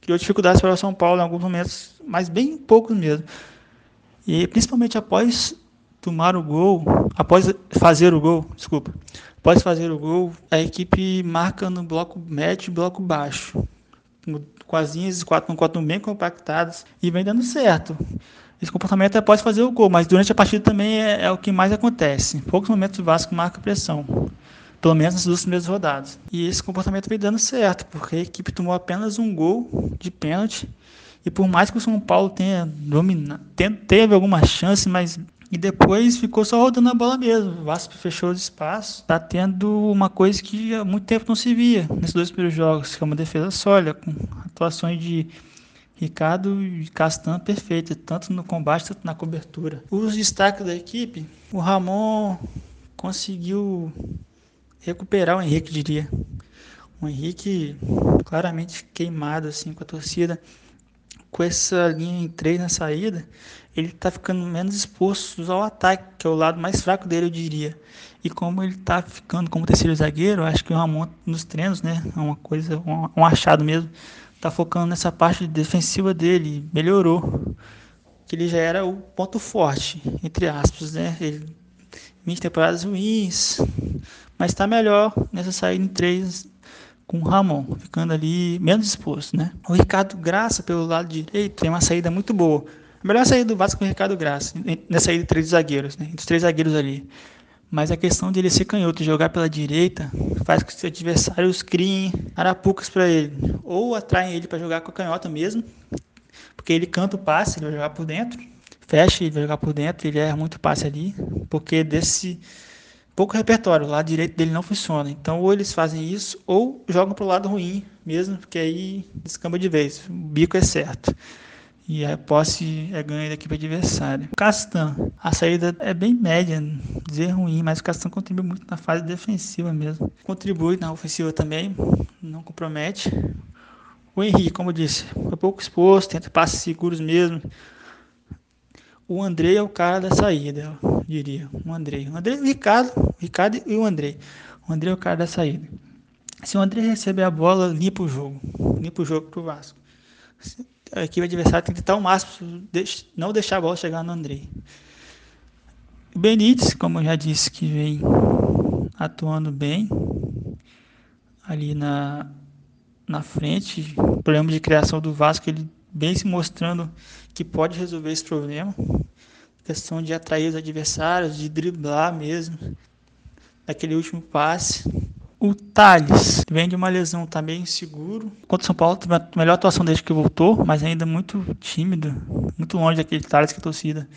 Criou dificuldades para o São Paulo em alguns momentos, mas bem poucos mesmo. E principalmente após tomar o gol, após fazer o gol, desculpa, após fazer o gol, a equipe marca no bloco médio e bloco baixo, com as linhas 4 no 4 bem compactadas e vem dando certo. Esse comportamento é após fazer o gol, mas durante a partida também é, é o que mais acontece. Em poucos momentos o Vasco marca pressão. pelo menos nas duas primeiras rodadas. E esse comportamento vem dando certo, porque a equipe tomou apenas um gol de pênalti. E por mais que o São Paulo tenha dominado, teve alguma chance, mas e depois ficou só rodando a bola mesmo. O Vasco fechou os espaços. Tá tendo uma coisa que há muito tempo não se via nesses dois primeiros jogos, que é uma defesa sólida, com atuações de Ricardo e Castan perfeitas, tanto no combate quanto na cobertura. Os destaques da equipe, o Ramon conseguiu recuperar o Henrique, diria. O Henrique claramente queimado assim com a torcida. Com essa linha em três na saída, ele está ficando menos exposto ao ataque, que é o lado mais fraco dele, eu diria. E como ele está ficando como terceiro zagueiro, acho que o Ramon nos treinos, né, é uma coisa, um, um achado mesmo, está focando nessa parte defensiva dele, melhorou. Que ele já era o ponto forte, entre aspas, né? Ele 20 temporadas ruins, mas está melhor nessa saída em três com o Ramon, ficando ali menos exposto, né? O Ricardo Graça pelo lado direito tem uma saída muito boa. Melhor saída do Vasco com o Ricardo Graça, nessa saída de três zagueiros, né? Entre os três zagueiros ali. Mas a questão dele ser canhoto e jogar pela direita faz com que os adversários criem arapucas para ele. Ou atraem ele para jogar com a canhota mesmo, porque ele canta o passe, ele vai jogar por dentro. Fecha, ele vai jogar por dentro, ele erra muito passe ali, porque desse pouco repertório, o lado direito dele não funciona. Então, ou eles fazem isso, ou jogam para o lado ruim mesmo, porque aí descamba de vez. O bico é certo. E a posse é ganha da equipe adversária. Castan, a saída é bem média, dizer ruim, mas o Castan contribui muito na fase defensiva mesmo. Contribui na ofensiva também, não compromete. O Henrique, como eu disse, foi pouco exposto, tenta passes seguros mesmo. O André é o cara da saída, eu diria. O André. O André, o Ricardo, o Ricardo e o André. O André é o cara da saída. Se o André receber a bola, limpa o jogo. Limpa o jogo pro Vasco a equipe adversária tem que tentar o máximo, não deixar a bola chegar no André. O Benítez, como eu já disse, que vem atuando bem ali na, na frente. O problema de criação do Vasco, ele vem se mostrando que pode resolver esse problema. questão de atrair os adversários, de driblar mesmo, naquele último passe. O Thales vem de uma lesão, tá meio inseguro. Contra o São Paulo, teve a melhor atuação desde que voltou, mas ainda muito tímido, muito longe daquele Thales que a torcida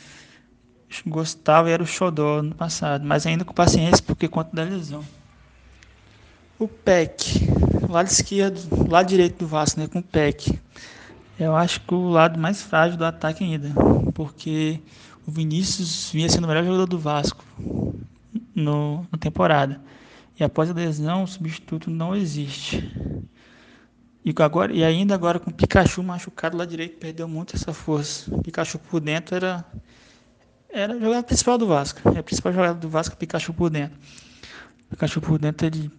gostava e era o xodó no passado, mas ainda com paciência porque conta da lesão. O Peck, lado esquerdo, lado direito do Vasco, né, com o Peck. Eu acho que o lado mais frágil do ataque ainda, porque o Vinícius vinha sendo o melhor jogador do Vasco no, na temporada. E após a lesão, o substituto não existe. E, agora, e ainda agora com o Pikachu machucado lá direito, perdeu muito essa força. O Pikachu por dentro era, era a jogada principal do Vasco. É a principal jogada do Vasco, Pikachu por dentro. O Pikachu por dentro ele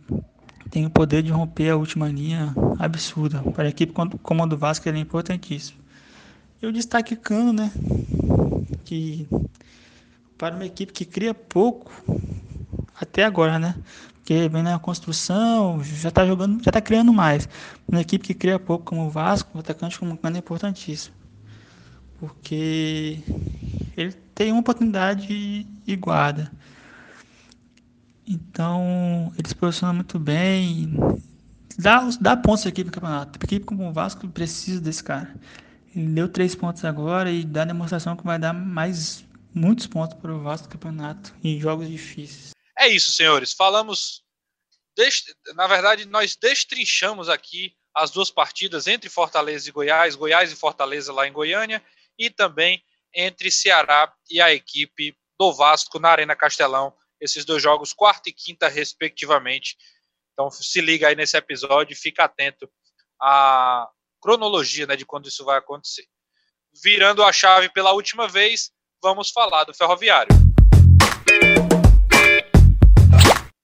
tem o poder de romper a última linha absurda. Para a equipe como a do Vasco ele é importantíssimo. E o destaque Cano, né? Que para uma equipe que cria pouco, até agora, né? porque vem na construção, já está jogando, já está criando mais. Uma equipe que cria pouco como o Vasco, o atacante como é importantíssimo. Porque ele tem uma oportunidade e guarda. Então, ele se posiciona muito bem. Dá, dá pontos aqui para o campeonato. A equipe como o Vasco precisa desse cara. Ele deu três pontos agora e dá demonstração que vai dar mais muitos pontos para o Vasco no campeonato em jogos difíceis. É isso, senhores. Falamos. Na verdade, nós destrinchamos aqui as duas partidas entre Fortaleza e Goiás, Goiás e Fortaleza lá em Goiânia, e também entre Ceará e a equipe do Vasco na Arena Castelão. Esses dois jogos, quarta e quinta, respectivamente. Então se liga aí nesse episódio e fica atento à cronologia né, de quando isso vai acontecer. Virando a chave pela última vez, vamos falar do Ferroviário.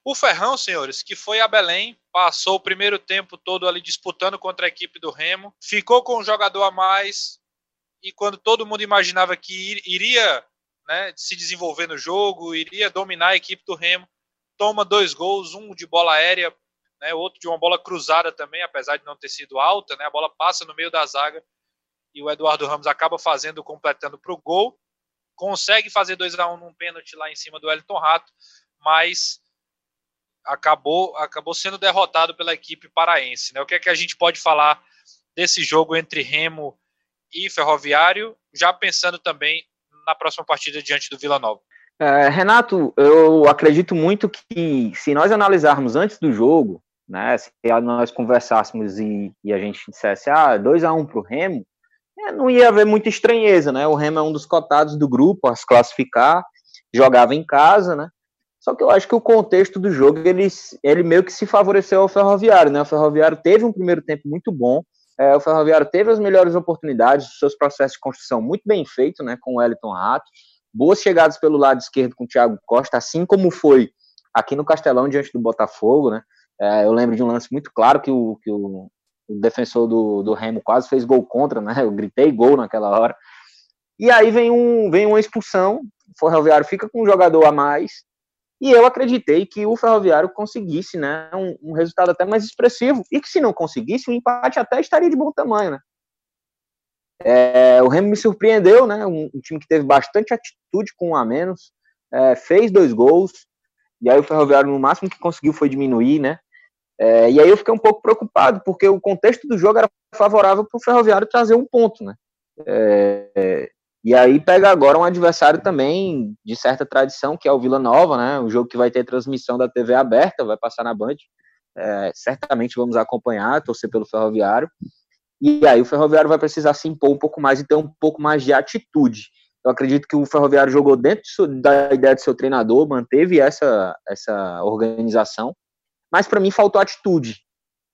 O Ferrão, senhores, que foi a Belém, passou o primeiro tempo todo ali disputando contra a equipe do Remo, ficou com um jogador a mais e quando todo mundo imaginava que iria né, se desenvolver no jogo, iria dominar a equipe do Remo, toma dois gols, um de bola aérea, né, outro de uma bola cruzada também, apesar de não ter sido alta, né, a bola passa no meio da zaga e o Eduardo Ramos acaba fazendo, completando para o gol, consegue fazer 2 a 1 um num pênalti lá em cima do Elton Rato, mas acabou, acabou sendo derrotado pela equipe paraense. Né? O que é que a gente pode falar desse jogo entre Remo e Ferroviário, já pensando também na próxima partida diante do Vila Nova? É, Renato, eu acredito muito que se nós analisarmos antes do jogo, né, se nós conversássemos e, e a gente dissesse, ah, 2 a 1 um para o Remo, é, não ia haver muita estranheza, né? O Remo é um dos cotados do grupo a se classificar, jogava em casa, né? Só que eu acho que o contexto do jogo, ele, ele meio que se favoreceu ao Ferroviário, né? O Ferroviário teve um primeiro tempo muito bom, é, o Ferroviário teve as melhores oportunidades, seus processos de construção muito bem feitos, né? Com o Wellington Rato, boas chegadas pelo lado esquerdo com o Thiago Costa, assim como foi aqui no Castelão diante do Botafogo, né? É, eu lembro de um lance muito claro que o, que o, o defensor do, do Remo quase fez gol contra, né? Eu gritei gol naquela hora. E aí vem, um, vem uma expulsão, o Ferroviário fica com um jogador a mais, e eu acreditei que o Ferroviário conseguisse né, um, um, resultado até mais expressivo, e que se não conseguisse, o empate até estaria de bom tamanho. Né? É, o Remo me surpreendeu, né, um, um, time que teve bastante atitude com um a menos, é, fez dois gols, e aí o Ferroviário no máximo que conseguiu foi diminuir, né, é, e aí eu fiquei um pouco preocupado, porque o contexto do jogo era favorável para o Ferroviário trazer um ponto, né? É, e aí pega agora um adversário também de certa tradição, que é o Vila Nova, né? Um jogo que vai ter transmissão da TV aberta, vai passar na Band. É, certamente vamos acompanhar, torcer pelo Ferroviário. E aí o Ferroviário vai precisar se impor um pouco mais e ter um pouco mais de atitude. Eu acredito que o Ferroviário jogou dentro da ideia do seu treinador, manteve essa, essa organização, mas para mim faltou atitude.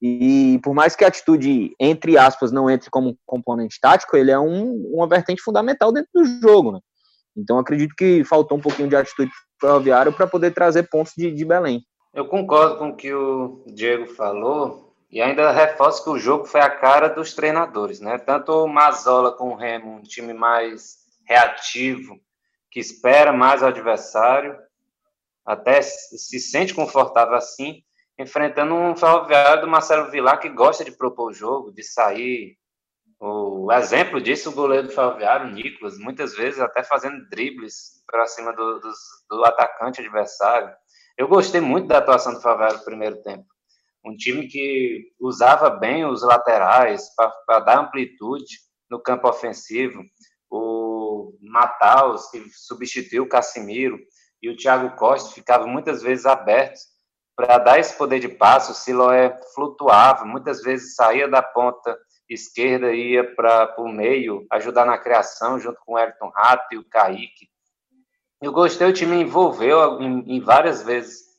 E por mais que a atitude, entre aspas, não entre como componente tático, ele é um, uma vertente fundamental dentro do jogo. Né? Então acredito que faltou um pouquinho de atitude ferroviário para poder trazer pontos de, de Belém. Eu concordo com o que o Diego falou e ainda reforço que o jogo foi a cara dos treinadores, né? Tanto o Mazola com o Remo, um time mais reativo, que espera mais o adversário, até se sente confortável assim, enfrentando um ferroviário do Marcelo Vilar que gosta de propor o jogo, de sair. O exemplo disso, o goleiro do ferroviário, Nicolas, muitas vezes até fazendo dribles para cima do, do, do, atacante adversário. Eu gostei muito da atuação do ferroviário no primeiro tempo. Um time que usava bem os laterais para dar amplitude no campo ofensivo. O Mataus, que substituiu o Casimiro, e o Thiago Costa ficavam muitas vezes abertos para dar esse poder de passo, o Siloé flutuava, muitas vezes saía da ponta esquerda e ia para o meio, ajudar na criação, junto com o Everton Rato e o Kaique. Eu gostei, o time envolveu em, em várias vezes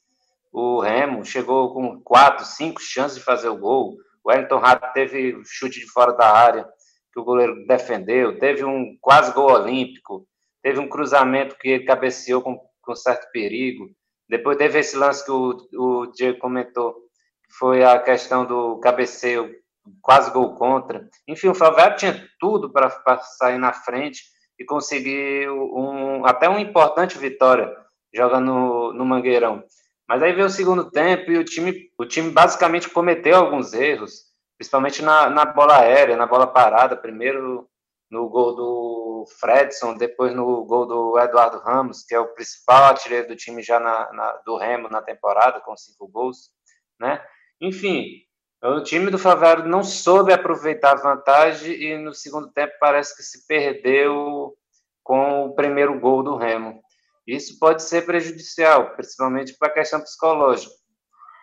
o Remo, chegou com quatro, cinco chances de fazer o gol. O Everton Rato teve chute de fora da área, que o goleiro defendeu, teve um quase gol olímpico, teve um cruzamento que ele cabeceou com, com certo perigo. Depois teve esse lance que o, o Diego comentou, que foi a questão do cabeceio, quase gol contra. Enfim, o Favero tinha tudo para sair na frente e conseguir um, até uma importante vitória jogando no, no Mangueirão. Mas aí veio o segundo tempo e o time, o time basicamente cometeu alguns erros, principalmente na, na bola aérea, na bola parada. Primeiro no gol do Fredson, depois no gol do Eduardo Ramos, que é o principal artilheiro do time já na, na, do Remo na temporada, com cinco gols, né? Enfim, o time do Favero não soube aproveitar a vantagem e no segundo tempo parece que se perdeu com o primeiro gol do Remo. Isso pode ser prejudicial, principalmente para a questão psicológica.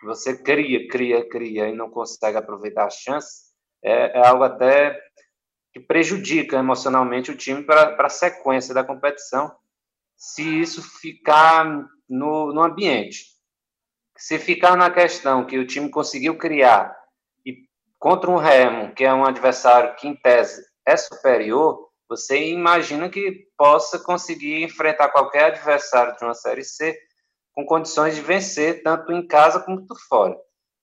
Você cria, cria, cria e não consegue aproveitar a chance, é, é algo até que prejudica emocionalmente o time para a sequência da competição, se isso ficar no, no ambiente. Se ficar na questão que o time conseguiu criar e contra um Remo, que é um adversário que, em tese, é superior, você imagina que possa conseguir enfrentar qualquer adversário de uma Série C com condições de vencer, tanto em casa quanto fora.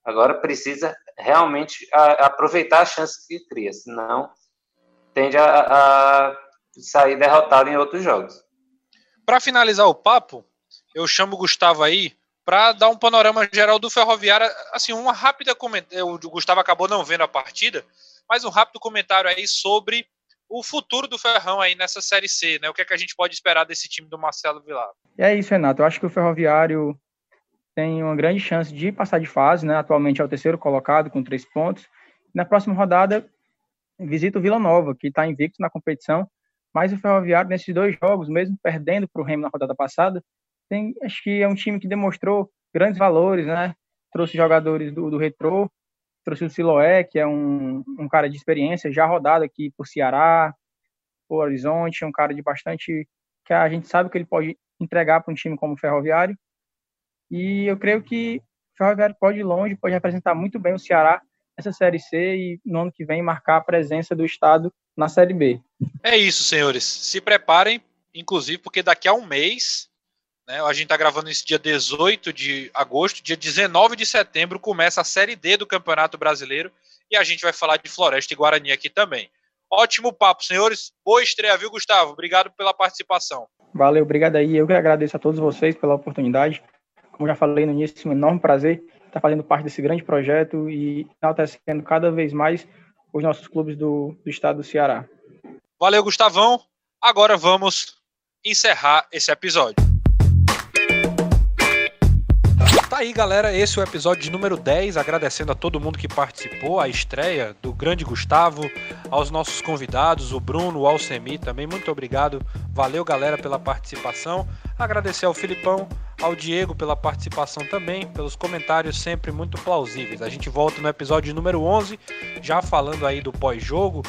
Agora precisa realmente aproveitar a chance que cria, senão tende a, a sair derrotado em outros jogos. Para finalizar o papo, eu chamo o Gustavo aí para dar um panorama geral do Ferroviário, assim, uma rápida comentário, o Gustavo acabou não vendo a partida, mas um rápido comentário aí sobre o futuro do Ferrão aí nessa Série C, né? O que é que a gente pode esperar desse time do Marcelo Vilar? É isso, Renato. Eu acho que o Ferroviário tem uma grande chance de passar de fase, né? Atualmente é o terceiro colocado com três pontos. Na próxima rodada visita o Vila Nova, que está invicto na competição, mas o Ferroviário nesses dois jogos, mesmo perdendo para o Remo na rodada passada, tem, acho que é um time que demonstrou grandes valores, né? Trouxe jogadores do, do trouxe o Siloé, que é um, um cara de experiência, já rodado aqui por Ceará, por Horizonte, um cara de bastante que a gente sabe que ele pode entregar para um time como o Ferroviário. E eu creio que o Ferroviário pode ir longe, pode representar muito bem o Ceará nessa Série C e no ano que vem marcar a presença do Estado na Série B. É isso, senhores. Se preparem, inclusive, porque daqui a um mês, né, a gente está gravando esse dia 18 de agosto, dia 19 de setembro começa a Série D do Campeonato Brasileiro e a gente vai falar de Floresta e Guarani aqui também. Ótimo papo, senhores. Boa estreia, viu, Gustavo? Obrigado pela participação. Valeu, obrigado aí. Eu que agradeço a todos vocês pela oportunidade. Como já falei no início, um enorme prazer estar fazendo parte desse grande projeto e enaltecendo cada vez mais os nossos clubes do, do estado do Ceará. Valeu, Gustavão. Agora vamos encerrar esse episódio. Tá aí, galera. Esse é o episódio número 10. Agradecendo a todo mundo que participou, a estreia do grande Gustavo, aos nossos convidados, o Bruno, o Alcemi também. Muito obrigado. Valeu, galera, pela participação. Agradecer ao Filipão, ao Diego pela participação também, pelos comentários sempre muito plausíveis. A gente volta no episódio número 11, já falando aí do pós-jogo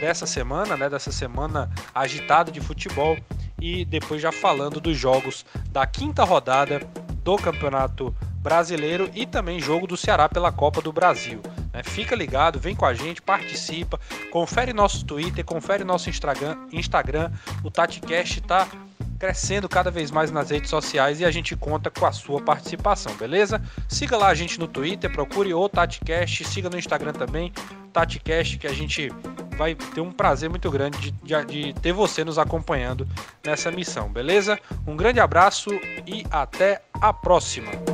dessa semana, né, dessa semana agitada de futebol e depois já falando dos jogos da quinta rodada do Campeonato brasileiro e também jogo do Ceará pela Copa do Brasil. Né? Fica ligado, vem com a gente, participa, confere nosso Twitter, confere nosso Instagram, Instagram o TatiCast está crescendo cada vez mais nas redes sociais e a gente conta com a sua participação, beleza? Siga lá a gente no Twitter, procure o TatiCast, siga no Instagram também, TatiCast, que a gente vai ter um prazer muito grande de, de, de ter você nos acompanhando nessa missão, beleza? Um grande abraço e até a próxima!